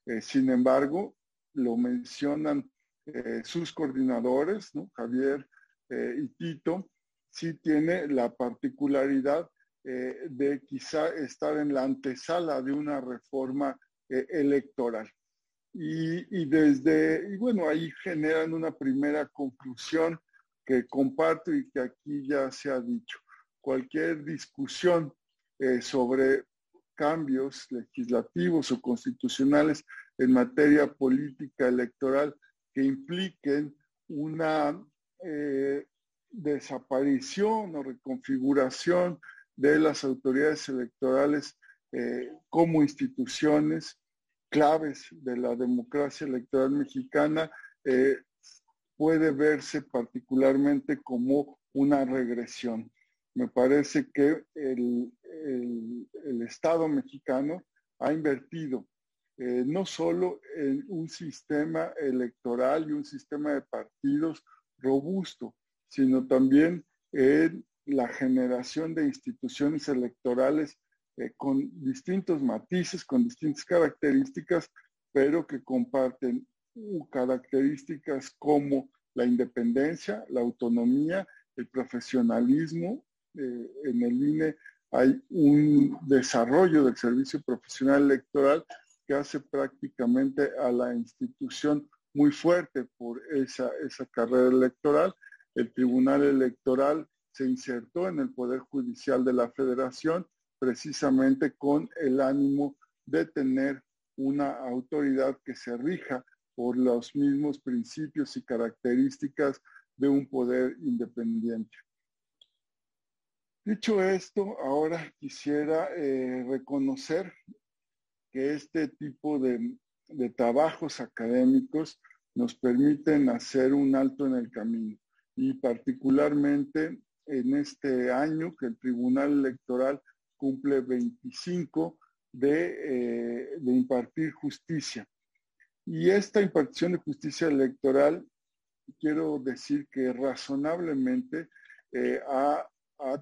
Eh, sin embargo, lo mencionan eh, sus coordinadores, Javier eh, y Tito, sí tiene la particularidad de quizá estar en la antesala de una reforma electoral. Y, y, desde, y bueno, ahí generan una primera conclusión que comparto y que aquí ya se ha dicho. Cualquier discusión eh, sobre cambios legislativos o constitucionales en materia política electoral que impliquen una eh, desaparición o reconfiguración de las autoridades electorales eh, como instituciones claves de la democracia electoral mexicana puede verse particularmente como una regresión. Me parece que el, Estado mexicano ha invertido eh, no solo en un sistema electoral y un sistema de partidos robusto, sino también en la generación de instituciones electorales eh, con distintos matices, con distintas características, pero que comparten características como la independencia, la autonomía, el profesionalismo. Eh, en el INE hay un desarrollo del servicio profesional electoral hace prácticamente a la institución muy fuerte por esa, esa carrera electoral. El Tribunal Electoral se insertó en el Poder Judicial de la Federación precisamente con el ánimo de tener una autoridad que se rija por los mismos principios y características de un poder independiente. Dicho esto, ahora quisiera eh, reconocer que este tipo de, trabajos académicos nos permiten hacer un alto en el camino y particularmente en este año que el Tribunal Electoral cumple 25 de, eh, de impartir justicia. Y esta impartición de justicia electoral, quiero decir que razonablemente eh, ha,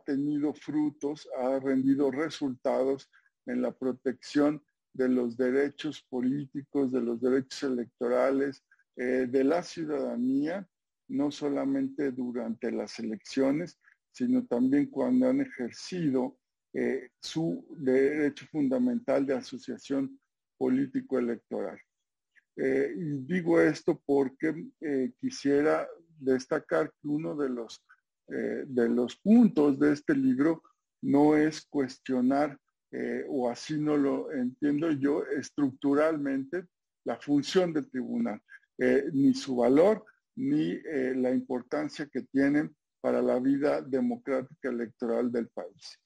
tenido frutos, ha rendido resultados en la protección de los derechos políticos, de los derechos electorales, eh, de la ciudadanía, no solamente durante las elecciones, sino también cuando han ejercido eh, su derecho fundamental de asociación político-electoral. Eh, y digo esto porque quisiera destacar que uno de los, de los puntos de este libro no es cuestionar, o así no lo entiendo yo, estructuralmente la función del tribunal, ni su valor, ni la importancia que tienen para la vida democrática electoral del país.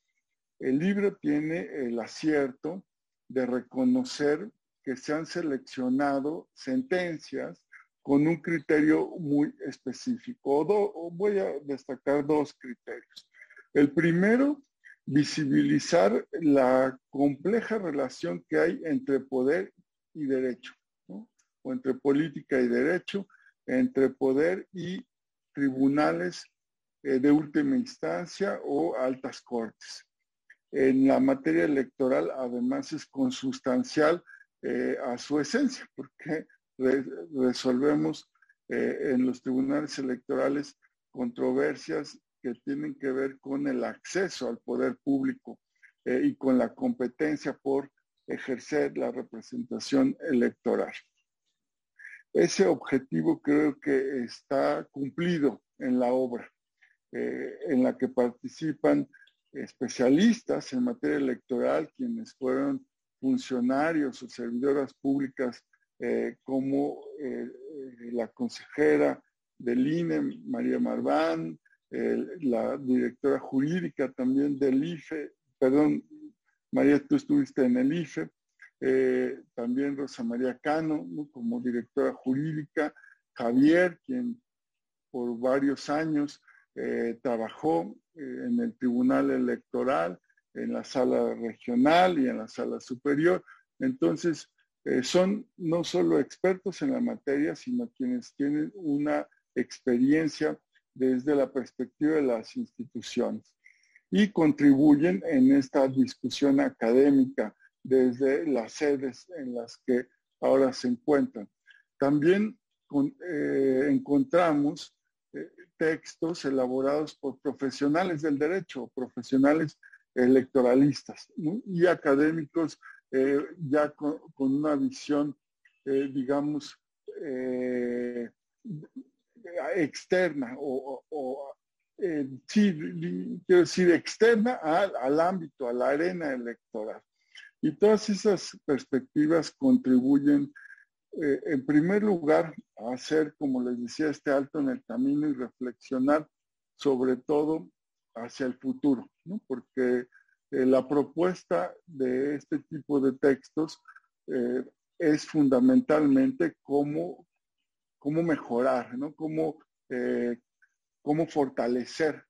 El libro tiene el acierto de reconocer que se han seleccionado sentencias con un criterio muy específico. voy a destacar dos criterios. El primero, visibilizar la compleja relación que hay entre poder y derecho, o entre política y derecho, entre poder y tribunales eh, de última instancia o altas cortes. En la materia electoral, además, es consustancial eh, a su esencia, porque resolvemos eh, en los tribunales electorales controversias que tienen que ver con el acceso al poder público eh, y con la competencia por ejercer la representación electoral. Ese objetivo creo que está cumplido en la obra, en la que participan especialistas en materia electoral, quienes fueron funcionarios o servidoras públicas eh, como eh, eh, la consejera del INE, María Marván, la directora jurídica también del IFE, perdón, María, tú estuviste en el IFE, eh, también Rosa María Cano como directora jurídica, Javier, quien por varios años eh, trabajó eh, en el Tribunal Electoral, en la sala regional y en la sala superior. Entonces, son no solo expertos en la materia, sino quienes tienen una experiencia desde la perspectiva de las instituciones y contribuyen en esta discusión académica desde las sedes en las que ahora se encuentran. También eh, encontramos eh, textos elaborados por profesionales del derecho, profesionales electoralistas y académicos eh, ya con, una visión, digamos, externa o, sí, quiero decir, externa al, ámbito, a la arena electoral. Y todas esas perspectivas contribuyen, eh, en primer lugar, a hacer, como les decía, este alto en el camino y reflexionar sobre todo hacia el futuro, porque eh, la propuesta de este tipo de textos eh, es fundamentalmente cómo, cómo mejorar, ¿no? cómo cómo fortalecer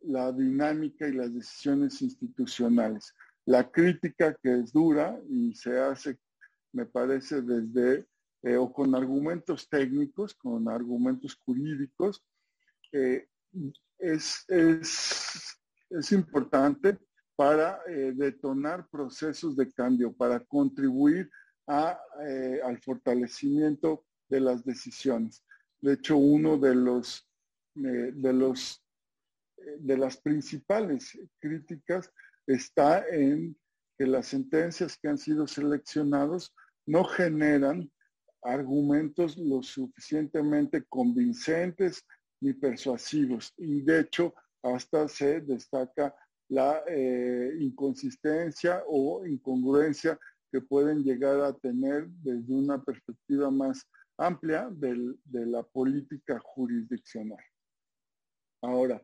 la dinámica y las decisiones institucionales. La crítica que es dura y se hace, me parece, desde eh, o con argumentos técnicos, con argumentos jurídicos, eh, es, es, importante para eh, detonar procesos de cambio, para contribuir al fortalecimiento de las decisiones. De hecho, uno de los de, los, de las principales críticas está en que las sentencias que han sido seleccionados no generan argumentos lo suficientemente convincentes ni persuasivos. Y de hecho, hasta se destaca la eh, inconsistencia o incongruencia que pueden llegar a tener desde una perspectiva más amplia de la política jurisdiccional. Ahora,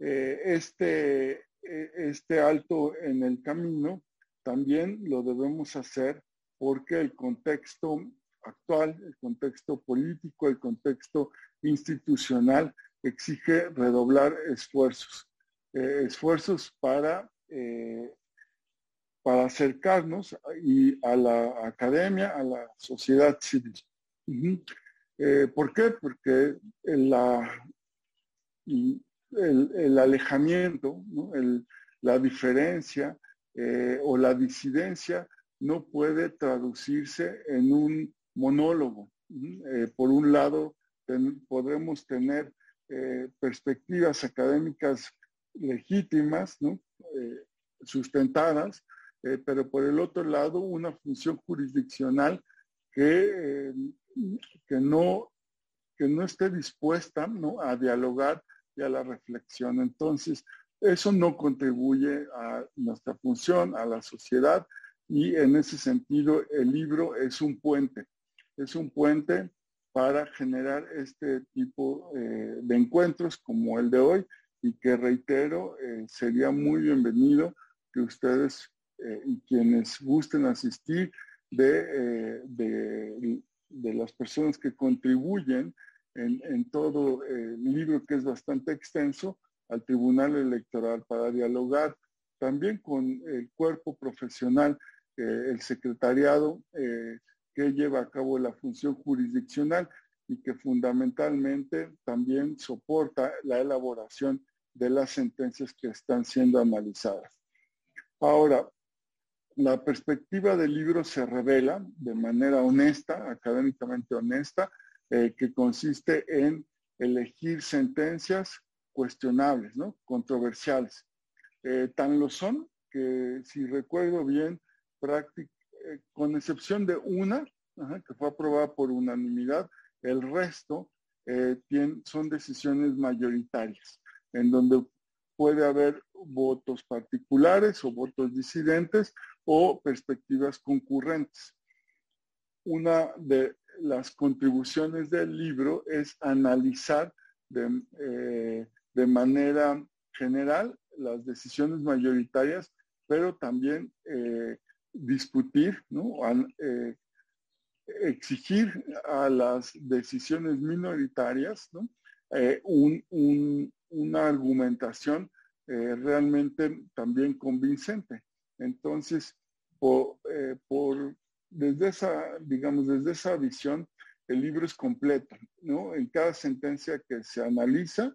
eh, este, eh, este alto en el camino también lo debemos hacer porque el contexto actual, el contexto político, el contexto institucional exige redoblar esfuerzos, eh, esfuerzos para, para acercarnos y a la academia, a la sociedad civil. ¿Por qué? Porque el, alejamiento, la diferencia eh, o la disidencia no puede traducirse en un monólogo. Eh, por un lado, podemos tener eh, perspectivas académicas legítimas, sustentadas, pero por el otro lado, una función jurisdiccional que, que, no, que no esté dispuesta a dialogar y a la reflexión. Entonces, eso no contribuye a nuestra función, a la sociedad, y en ese sentido el libro es un puente, es un puente para generar este tipo eh, de encuentros como el de hoy y que reitero, eh, sería muy bienvenido que ustedes eh, y quienes gusten asistir de las personas que contribuyen en, todo el libro que es bastante extenso al Tribunal Electoral para dialogar también con el cuerpo profesional, eh, el secretariado eh, que lleva a cabo la función jurisdiccional y que fundamentalmente también soporta la elaboración de las sentencias que están siendo analizadas. Ahora, la perspectiva del libro se revela de manera honesta, académicamente honesta, eh, que consiste en elegir sentencias cuestionables, ¿no? controversiales. Eh, tan lo son que, si recuerdo bien, eh, con excepción de una, que fue aprobada por unanimidad, el resto son decisiones mayoritarias, en donde puede haber votos particulares o votos disidentes o perspectivas concurrentes. Una de las contribuciones del libro es analizar de, eh, de manera general las decisiones mayoritarias, pero también eh, discutir, ¿no? Eh, exigir a las decisiones minoritarias eh, una argumentación realmente también convincente. Entonces, por, desde esa, digamos, desde esa visión, el libro es completo, ¿no? En cada sentencia que se analiza,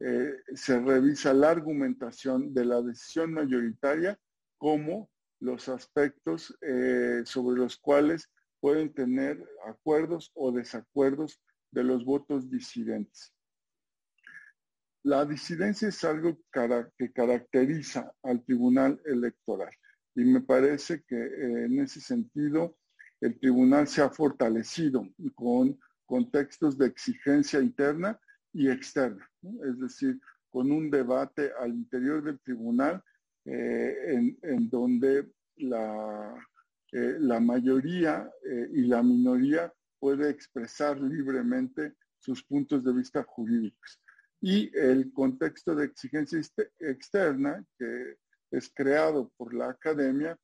eh, se revisa la argumentación de la decisión mayoritaria como los aspectos eh, sobre los cuales pueden tener acuerdos o desacuerdos de los votos disidentes. La disidencia es algo que caracteriza al Tribunal Electoral y me parece que eh, en ese sentido el tribunal se ha fortalecido con contextos de exigencia interna y externa, es decir, con un debate al interior del tribunal eh, en, donde la, eh, la mayoría y la minoría puede expresar libremente sus puntos de vista jurídicos. Y el contexto de exigencia externa que es creado por la academia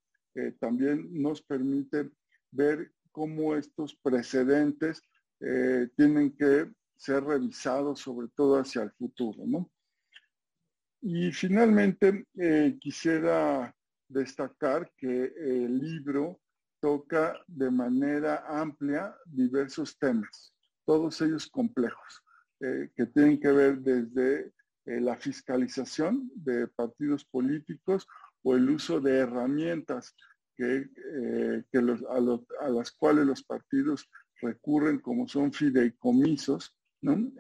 también nos permite ver cómo estos precedentes tienen que ser revisado sobre todo hacia el futuro. ¿no? Y finalmente eh, quisiera destacar que el libro toca de manera amplia diversos temas, todos ellos complejos, eh, que tienen que ver desde eh, la fiscalización de partidos políticos o el uso de herramientas que, a, las cuales los partidos recurren como son fideicomisos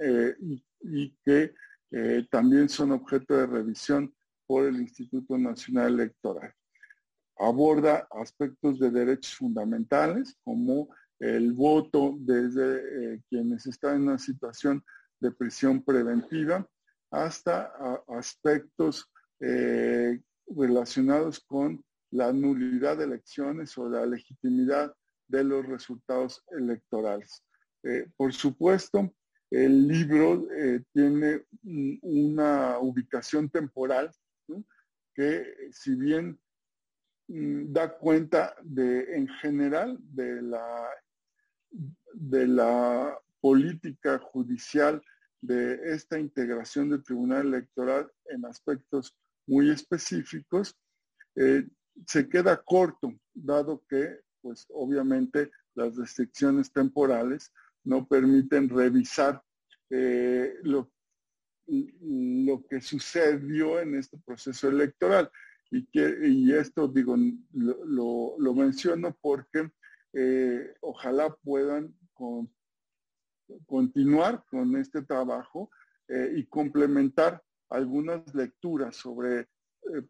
eh, y, que eh, también son objeto de revisión por el Instituto Nacional Electoral. Aborda aspectos de derechos fundamentales como el voto desde eh, quienes están en una situación de prisión preventiva hasta aspectos relacionados con la nulidad de elecciones o la legitimidad de los resultados electorales. por supuesto, el libro eh, tiene una ubicación temporal que si bien mm, da cuenta de, en general, de la, de la política judicial de esta integración del Tribunal Electoral en aspectos muy específicos, eh, se queda corto, dado que, pues obviamente, las restricciones temporales no permiten revisar eh, lo, lo, que sucedió en este proceso electoral. Y, que, y esto, digo, lo, lo, menciono porque eh, ojalá puedan continuar con este trabajo eh, y complementar algunas lecturas sobre,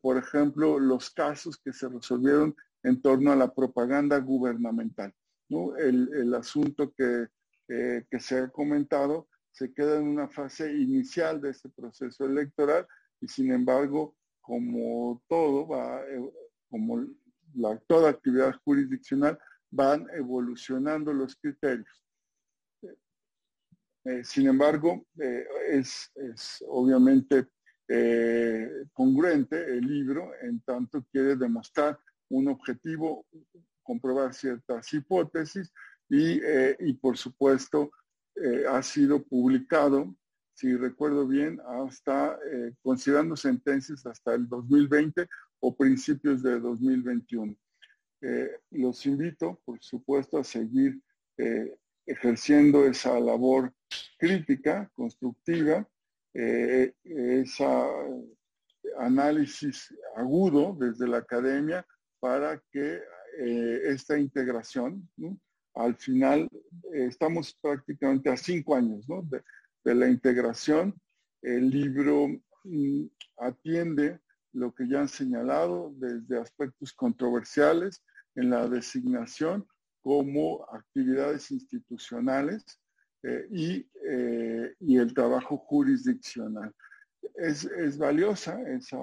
por ejemplo, los casos que se resolvieron en torno a la propaganda gubernamental. ¿no? El, el asunto que eh, que se ha comentado, se queda en una fase inicial de este proceso electoral y sin embargo, como todo va, eh, como toda actividad jurisdiccional, van evolucionando los criterios. Eh, sin embargo, es, es, obviamente congruente el libro en tanto quiere demostrar un objetivo, comprobar ciertas hipótesis eh, y, por supuesto eh, ha sido publicado, si recuerdo bien, hasta, eh, considerando sentencias hasta el 2020 o principios de 2021. los invito, por supuesto, a seguir ejerciendo esa labor crítica, constructiva, ese análisis agudo desde la academia para que esta integración al final eh, estamos prácticamente a cinco años de, la integración. El libro mm, atiende lo que ya han señalado desde aspectos controversiales en la designación como actividades institucionales eh, eh, y, el trabajo jurisdiccional. Es, es, valiosa esa,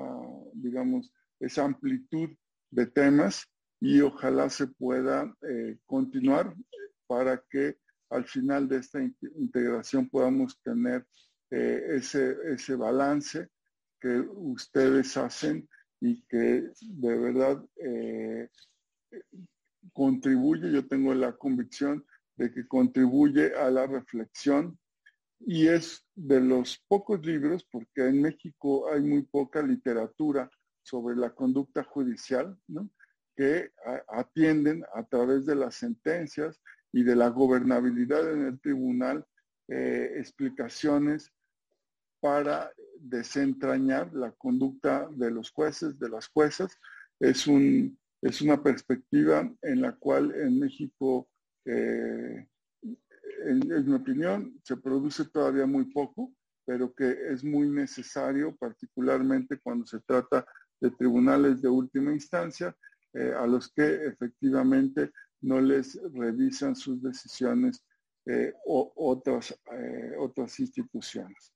digamos, esa amplitud de temas y ojalá se pueda eh, continuar para que al final de esta integración podamos tener ese, ese balance que ustedes hacen y que de verdad contribuye, yo tengo la convicción de que contribuye a la reflexión y es de los pocos libros, porque en México hay muy poca literatura sobre la conducta judicial, que atienden a través de las sentencias y de la gobernabilidad en el tribunal eh, explicaciones para desentrañar la conducta de los jueces, de las juezas. Es, un, es una perspectiva en la cual en México eh, en, mi opinión, se produce todavía muy poco, pero que es muy necesario, particularmente cuando se trata de tribunales de última instancia, eh, a los que efectivamente no les revisan sus decisiones eh, o otras, otras instituciones.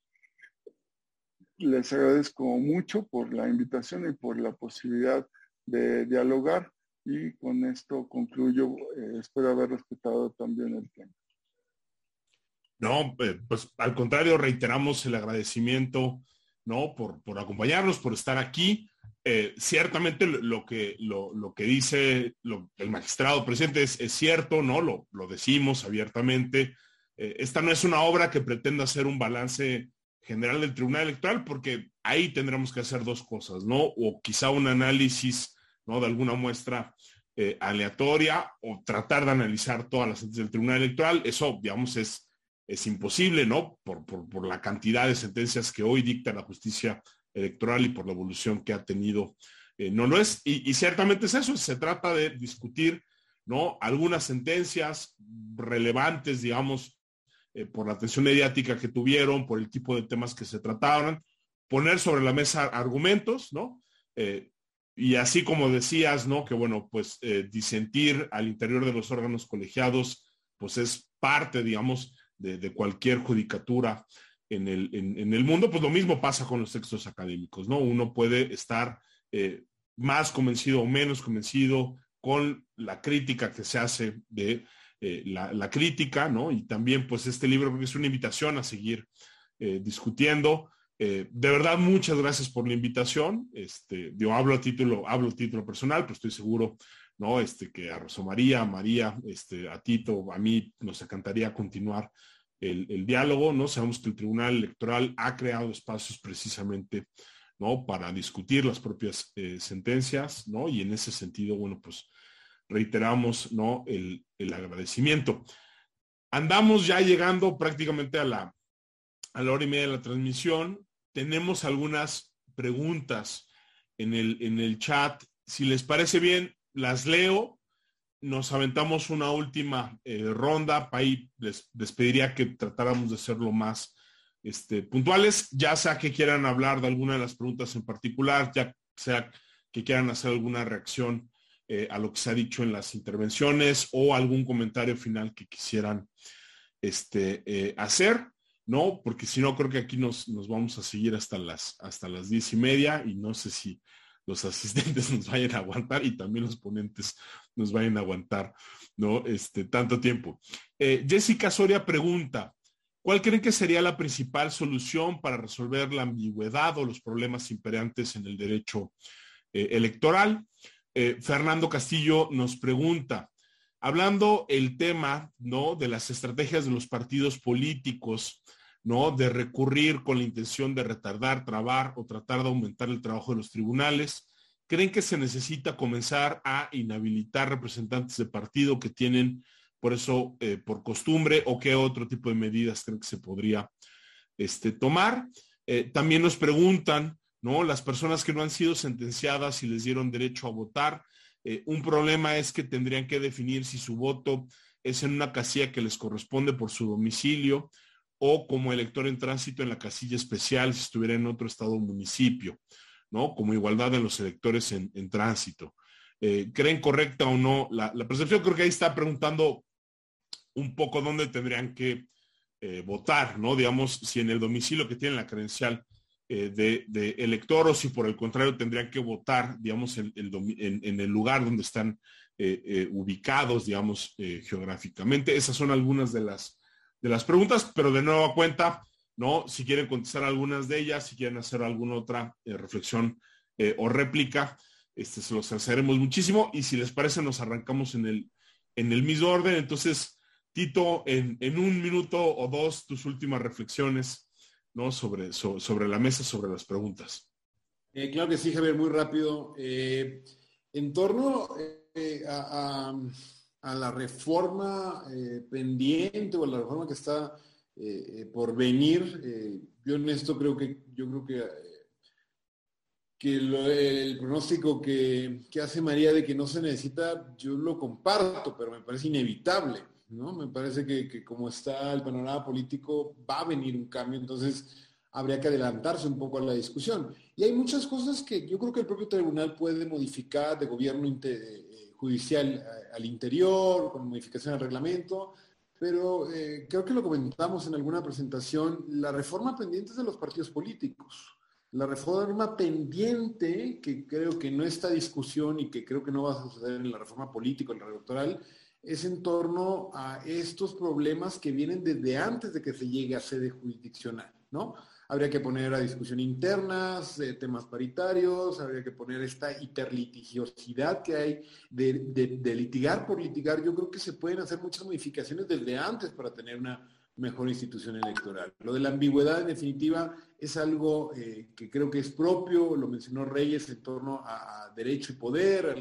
Les agradezco mucho por la invitación y por la posibilidad de dialogar y con esto concluyo. espero haber respetado también el tiempo. No, eh, pues al contrario, reiteramos el agradecimiento, ¿no? Por, por acompañarnos, por estar aquí. Eh, ciertamente lo, que, lo, que dice el magistrado presidente es, cierto, ¿no? Lo, lo decimos abiertamente. Eh, esta no es una obra que pretenda hacer un balance general del Tribunal Electoral, porque ahí tendremos que hacer dos cosas, ¿no? O quizá un análisis, ¿no? De alguna muestra aleatoria o tratar de analizar todas las sentencias del Tribunal Electoral. Eso, digamos, es es imposible, ¿no? Por, la cantidad de sentencias que hoy dicta la justicia electoral y por la evolución que ha tenido, eh, no lo es. Y, ciertamente es eso, se trata de discutir, ¿no? Algunas sentencias relevantes, digamos, eh, por la atención mediática que tuvieron, por el tipo de temas que se trataron, poner sobre la mesa argumentos, ¿no? Eh, y así como decías, ¿no? Que bueno, pues disentir al interior de los órganos colegiados, pues es parte, digamos, de, cualquier judicatura en el, en, el, mundo, pues lo mismo pasa con los textos académicos, ¿no? Uno puede estar eh, más convencido o menos convencido con la crítica que se hace de eh, la, crítica, ¿no? Y también, pues este libro es una invitación a seguir eh, de verdad, muchas gracias por la invitación. Este, yo hablo a título, hablo a título personal, pero estoy seguro ¿no? Este, que a Rosa María, a María, este, a Tito, a mí nos encantaría continuar el, diálogo, ¿no? Sabemos que el Tribunal Electoral ha creado espacios precisamente, ¿no? Para discutir las propias eh, sentencias, ¿no? Y en ese sentido, bueno, pues reiteramos, ¿no? El, agradecimiento. Andamos ya llegando prácticamente a la, a la hora y media de la transmisión. Tenemos algunas preguntas en el, en el chat. Si les parece bien, las leo, nos aventamos una última eh, ronda, ahí les, pediría que tratáramos de ser lo más este, puntuales, ya sea que quieran hablar de alguna de las preguntas en particular, ya sea que quieran hacer alguna reacción eh, a lo que se ha dicho en las intervenciones o algún comentario final que quisieran este, eh, hacer, ¿no? Porque si no, creo que aquí nos, nos, vamos a seguir hasta las, hasta las diez y media y no sé si los asistentes nos vayan a aguantar y también los ponentes nos vayan a aguantar, ¿no? Este, tanto tiempo. Eh, Jessica Soria pregunta, ¿cuál creen que sería la principal solución para resolver la ambigüedad o los problemas imperantes en el derecho eh, electoral? Eh, Fernando Castillo nos pregunta, hablando el tema, ¿no? De las estrategias de los partidos políticos, ¿no? De recurrir con la intención de retardar, trabar o tratar de aumentar el trabajo de los tribunales. ¿Creen que se necesita comenzar a inhabilitar representantes de partido que tienen por eso, eh, por costumbre, o qué otro tipo de medidas creen que se podría este, tomar? Eh, también nos preguntan, ¿no? Las personas que no han sido sentenciadas y les dieron derecho a votar, eh, un problema es que tendrían que definir si su voto es en una casilla que les corresponde por su domicilio o como elector en tránsito en la casilla especial si estuviera en otro estado o municipio, ¿no? Como igualdad de los electores en, tránsito. Eh, ¿Creen correcta o no la, percepción? Creo que ahí está preguntando un poco dónde tendrían que eh, votar, ¿no? Digamos, si en el domicilio que tienen la credencial eh, de, elector o si por el contrario tendrían que votar, digamos, en, en el lugar donde están ubicados, digamos, geográficamente. Esas son algunas de las de las preguntas, pero de nueva cuenta, ¿no? Si quieren contestar algunas de ellas, si quieren hacer alguna otra eh, reflexión eh, o réplica, este, se los agradeceremos muchísimo. Y si les parece, nos arrancamos en el, en el mismo orden. Entonces, Tito, en, un minuto o dos, tus últimas reflexiones, ¿no? Sobre, sobre la mesa, sobre las preguntas. Eh, claro que sí, Javier, muy rápido. en torno a, la reforma pendiente o a la reforma que está eh, por venir. Eh, yo en esto creo que, yo creo que, que el pronóstico que, hace María de que no se necesita, yo lo comparto, pero me parece inevitable, ¿no? Me parece que, como está el panorama político, va a venir un cambio, entonces habría que adelantarse un poco a la discusión. Y hay muchas cosas que yo creo que el propio tribunal puede modificar de gobierno eh, judicial al interior, con modificación del reglamento, pero eh, creo que lo comentamos en alguna presentación, la reforma pendiente es de los partidos políticos. La reforma pendiente, que creo que no está discusión y que creo que no va a suceder en la reforma política, en la electoral, es en torno a estos problemas que vienen desde antes de que se llegue a sede jurisdiccional, ¿no? Habría que poner a discusión internas, eh, temas paritarios, habría que poner esta hiperlitigiosidad que hay de, litigar por litigar. Yo creo que se pueden hacer muchas modificaciones desde antes para tener una mejor institución electoral. Lo de la ambigüedad, en definitiva, es algo eh, que creo que es propio, lo mencionó Reyes en torno a, derecho y poder,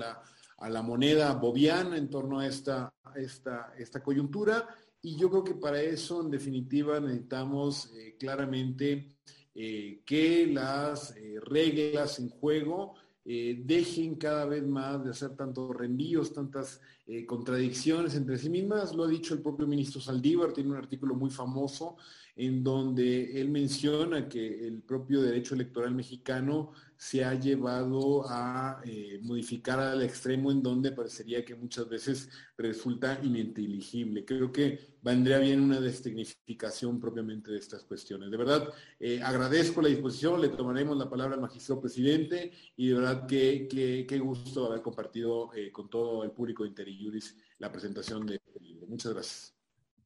a la, moneda boviana en torno a esta, esta, esta coyuntura y yo creo que para eso, en definitiva, necesitamos eh, claramente eh, que las eh, reglas en juego dejen cada vez más de hacer tantos reenvíos, tantas contradicciones entre sí mismas. Lo ha dicho el propio ministro Saldívar, tiene un artículo muy famoso en donde él menciona que el propio derecho electoral mexicano se ha llevado a eh, modificar al extremo en donde parecería que muchas veces resulta ininteligible. Creo que vendría bien una destecnificación propiamente de estas cuestiones. De verdad, eh, agradezco la disposición, le tomaremos la palabra al magistrado presidente y de verdad que, qué gusto haber compartido eh, con todo el público de Interiuris la presentación de Muchas gracias.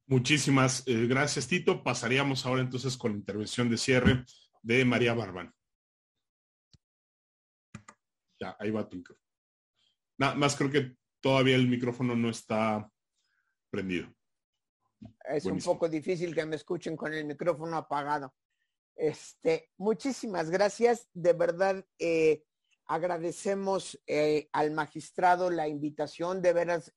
Muchísimas eh, gracias, Tito. Pasaríamos ahora entonces con la intervención de cierre de María Barbán. Ya, ahí va tu micrófono. Nada más creo que todavía el micrófono no está prendido. Es un poco difícil que me escuchen con el micrófono apagado. Este, muchísimas gracias. De verdad, eh, agradecemos eh, al magistrado la invitación. De veras,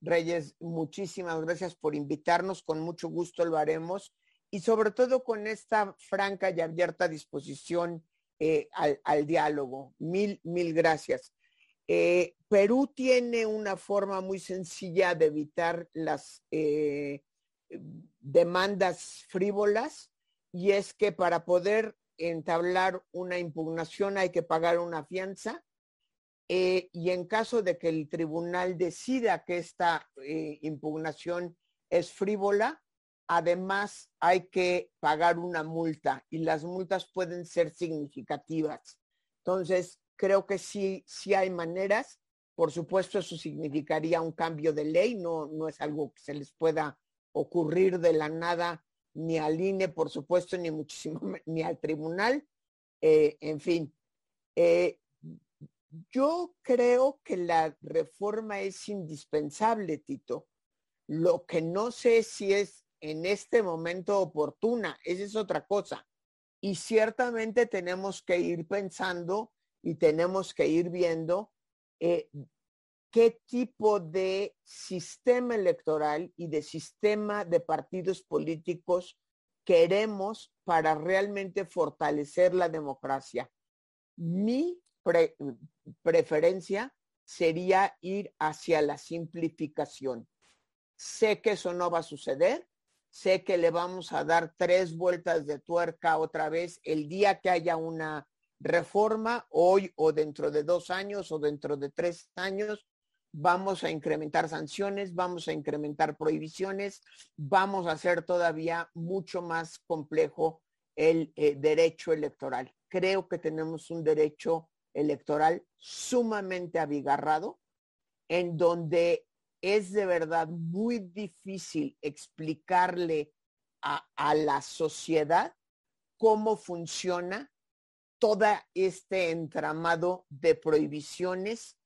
Reyes, muchísimas gracias por invitarnos, con mucho gusto lo haremos y sobre todo con esta franca y abierta disposición eh, al, diálogo. Mil, mil gracias. Eh, Perú tiene una forma muy sencilla de evitar las eh, demandas frívolas y es que para poder entablar una impugnación hay que pagar una fianza eh, y en caso de que el tribunal decida que esta eh, impugnación es frívola, además hay que pagar una multa y las multas pueden ser significativas. Entonces, creo que sí, sí hay maneras. Por supuesto, eso significaría un cambio de ley, no, no es algo que se les pueda ocurrir de la nada ni al INE, por supuesto, ni muchísimo, ni al tribunal. Eh, en fin, yo creo que la reforma es indispensable, Tito. Lo que no sé si es en este momento oportuna, esa es otra cosa. Y ciertamente tenemos que ir pensando y tenemos que ir viendo eh, qué tipo de sistema electoral y de sistema de partidos políticos queremos para realmente fortalecer la democracia. Mi preferencia sería ir hacia la simplificación. Sé que eso no va a suceder, sé que le vamos a dar tres vueltas de tuerca otra vez el día que haya una reforma, hoy o dentro de dos años o dentro de tres años, vamos a incrementar sanciones, vamos a incrementar prohibiciones, vamos a hacer todavía mucho más complejo el eh, derecho electoral. Creo que tenemos un derecho electoral sumamente abigarrado, en donde es de verdad muy difícil explicarle a, la sociedad cómo funciona todo este entramado de prohibiciones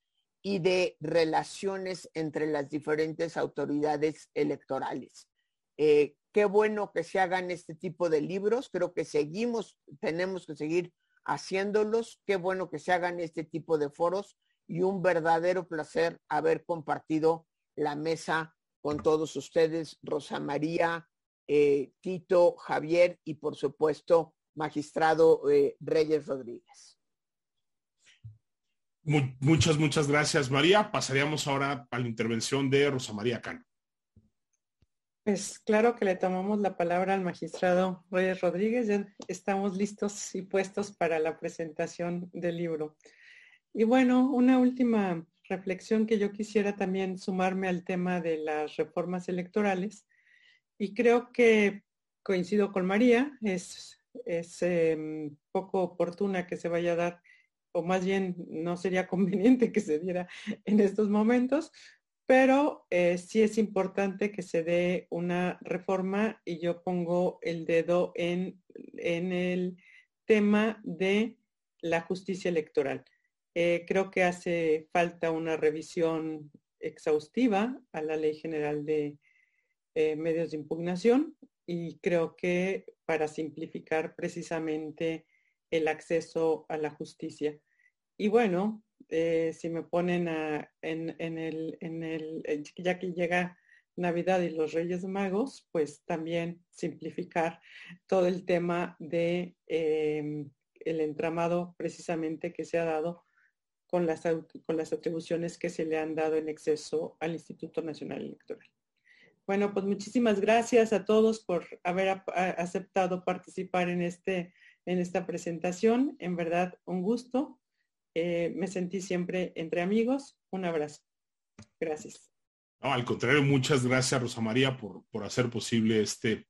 y de relaciones entre las diferentes autoridades electorales. Eh, qué bueno que se hagan este tipo de libros, creo que seguimos, tenemos que seguir haciéndolos, qué bueno que se hagan este tipo de foros y un verdadero placer haber compartido la mesa con todos ustedes, Rosa María, eh, Tito, Javier y por supuesto, magistrado eh, Reyes Rodríguez. muchas, muchas gracias, María. Pasaríamos ahora a la intervención de Rosa María Cano. Pues claro que le tomamos la palabra al magistrado Reyes Rodríguez. Ya estamos listos y puestos para la presentación del libro. Y bueno, una última reflexión que yo quisiera también sumarme al tema de las reformas electorales. Y creo que coincido con María, es, es em, poco oportuna que se vaya a dar, o más bien no sería conveniente que se diera en estos momentos, pero eh, sí es importante que se dé una reforma y yo pongo el dedo en, en el tema de la justicia electoral. Eh, creo que hace falta una revisión exhaustiva a la Ley General de eh, Medios de Impugnación y creo que para simplificar precisamente el acceso a la justicia. Y bueno, eh, si me ponen en, el, en el, eh, ya que llega Navidad y los Reyes Magos, pues también simplificar todo el tema de em, el entramado precisamente que se ha dado con las, con las atribuciones que se le han dado en exceso al Instituto Nacional Electoral. Bueno, pues muchísimas gracias a todos por haber aceptado participar en, este, en esta presentación. En verdad, un gusto eh, me sentí siempre entre amigos. Un abrazo. Gracias. al contrario, muchas gracias Rosa María por, por hacer posible este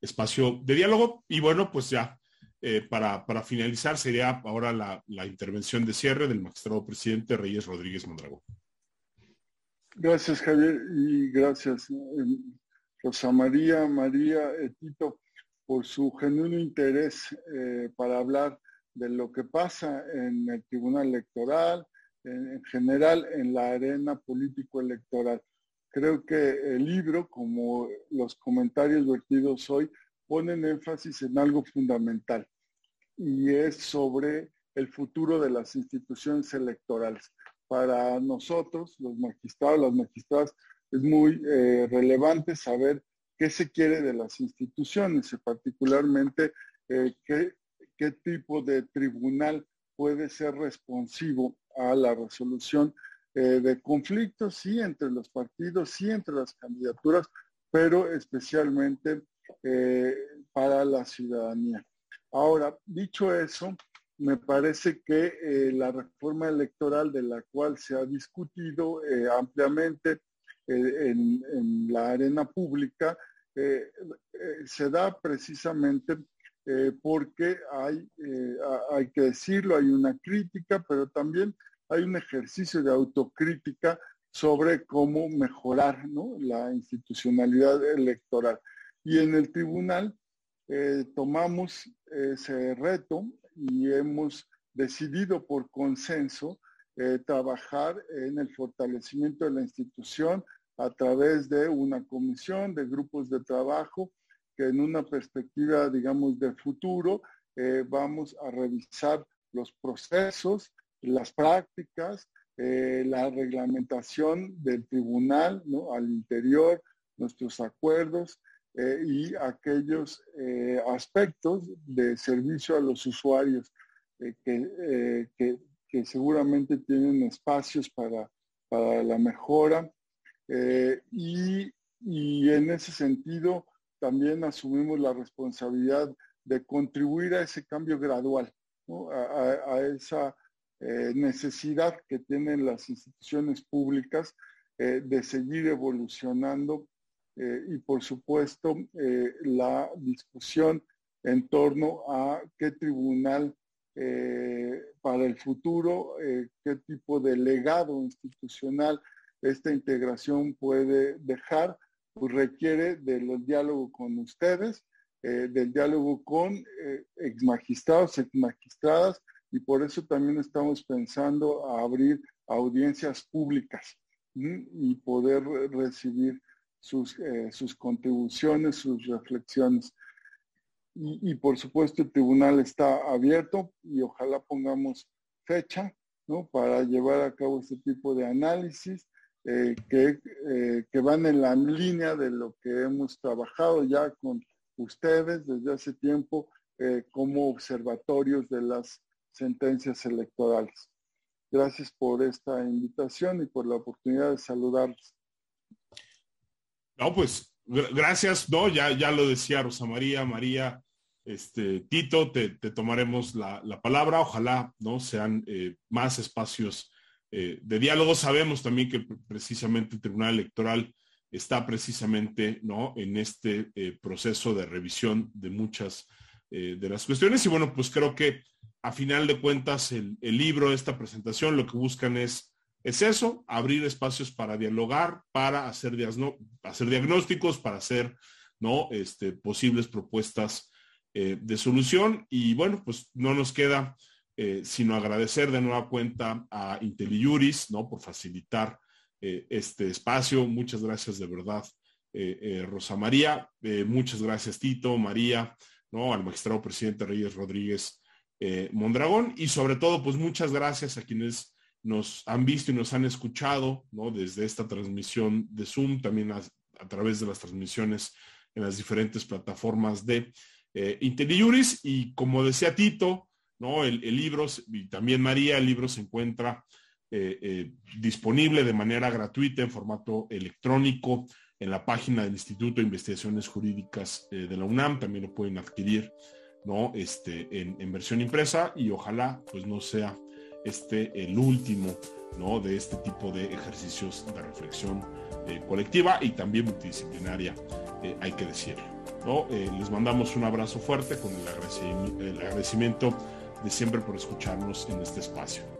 espacio de diálogo. Y bueno, pues ya eh, para, finalizar sería ahora la, la, intervención de cierre del magistrado presidente Reyes Rodríguez Mondragón. Gracias Javier y gracias eh, Rosa María, María, Tito, por su genuino interés para hablar de lo que pasa en el Tribunal Electoral, en, general en la arena político-electoral. Creo que el libro, como los comentarios vertidos hoy, ponen énfasis en algo fundamental y es sobre el futuro de las instituciones electorales. Para nosotros, los magistrados, las magistradas, es muy eh, relevante saber qué se quiere de las instituciones y particularmente eh, qué, qué tipo de tribunal puede ser responsivo a la resolución eh, de conflictos, sí, entre los partidos, sí, entre las candidaturas, pero especialmente eh, para la ciudadanía. Ahora, dicho eso, me parece que eh, la reforma electoral de la cual se ha discutido ampliamente en, en, la arena pública se da precisamente eh, porque hay, eh, hay que decirlo, hay una crítica, pero también hay un ejercicio de autocrítica sobre cómo mejorar la institucionalidad electoral. Y en el tribunal eh, tomamos ese reto y hemos decidido por consenso trabajar en el fortalecimiento de la institución a través de una comisión, de grupos de trabajo que en una perspectiva, digamos, de futuro, eh, vamos a revisar los procesos, las prácticas, eh, la reglamentación del tribunal al interior, nuestros acuerdos eh, y aquellos aspectos de servicio a los usuarios que, que, seguramente tienen espacios para, para la mejora. y, y en ese sentido, también asumimos la responsabilidad de contribuir a ese cambio gradual, a, esa eh, necesidad que tienen las instituciones públicas eh, de seguir evolucionando eh, y por supuesto la discusión en torno a qué tribunal para el futuro, qué tipo de legado institucional esta integración puede dejar requiere del diálogo con ustedes del diálogo con ex magistrados, ex magistradas, y por eso también estamos pensando a abrir audiencias públicas y poder recibir sus, sus contribuciones, sus reflexiones. Y, por supuesto el tribunal está abierto y ojalá pongamos fecha ¿no? para llevar a cabo este tipo de análisis eh, que, eh, que, van en la línea de lo que hemos trabajado ya con ustedes desde hace tiempo eh, como observatorios de las sentencias electorales. Gracias por esta invitación y por la oportunidad de saludarles. No, pues gracias, no, ya, ya lo decía Rosa María, María, este, Tito, te, tomaremos la, palabra. Ojalá no sean más espacios eh, de diálogo. Sabemos también que precisamente el Tribunal Electoral está precisamente ¿no? en este eh, proceso de revisión de muchas de las cuestiones. Y bueno, pues creo que a final de cuentas el, libro, esta presentación, lo que buscan es, es eso, abrir espacios para dialogar, para hacer, hacer diagnósticos, para hacer ¿no? este, posibles propuestas eh, de solución. Y bueno, pues no nos queda eh, sino agradecer de nueva cuenta a IntelliJuris, ¿no? Por facilitar eh, este espacio. Muchas gracias de verdad, Rosa María. muchas gracias, Tito, María, ¿no? Al magistrado presidente Reyes Rodríguez Mondragón. Y sobre todo, pues muchas gracias a quienes nos han visto y nos han escuchado, ¿no? Desde esta transmisión de Zoom, también a, a través de las transmisiones en las diferentes plataformas de eh, y como decía Tito, ¿no? El, libro, y también María, el libro se encuentra eh, eh, disponible de manera gratuita en formato electrónico en la página del Instituto de Investigaciones Jurídicas eh, de la UNAM, también lo pueden adquirir ¿no? este, en, versión impresa y ojalá pues no sea este el último ¿no? de este tipo de ejercicios de reflexión colectiva y también multidisciplinaria, hay que decirlo. Eh, les mandamos un abrazo fuerte con el agradecimiento de siempre por escucharnos en este espacio.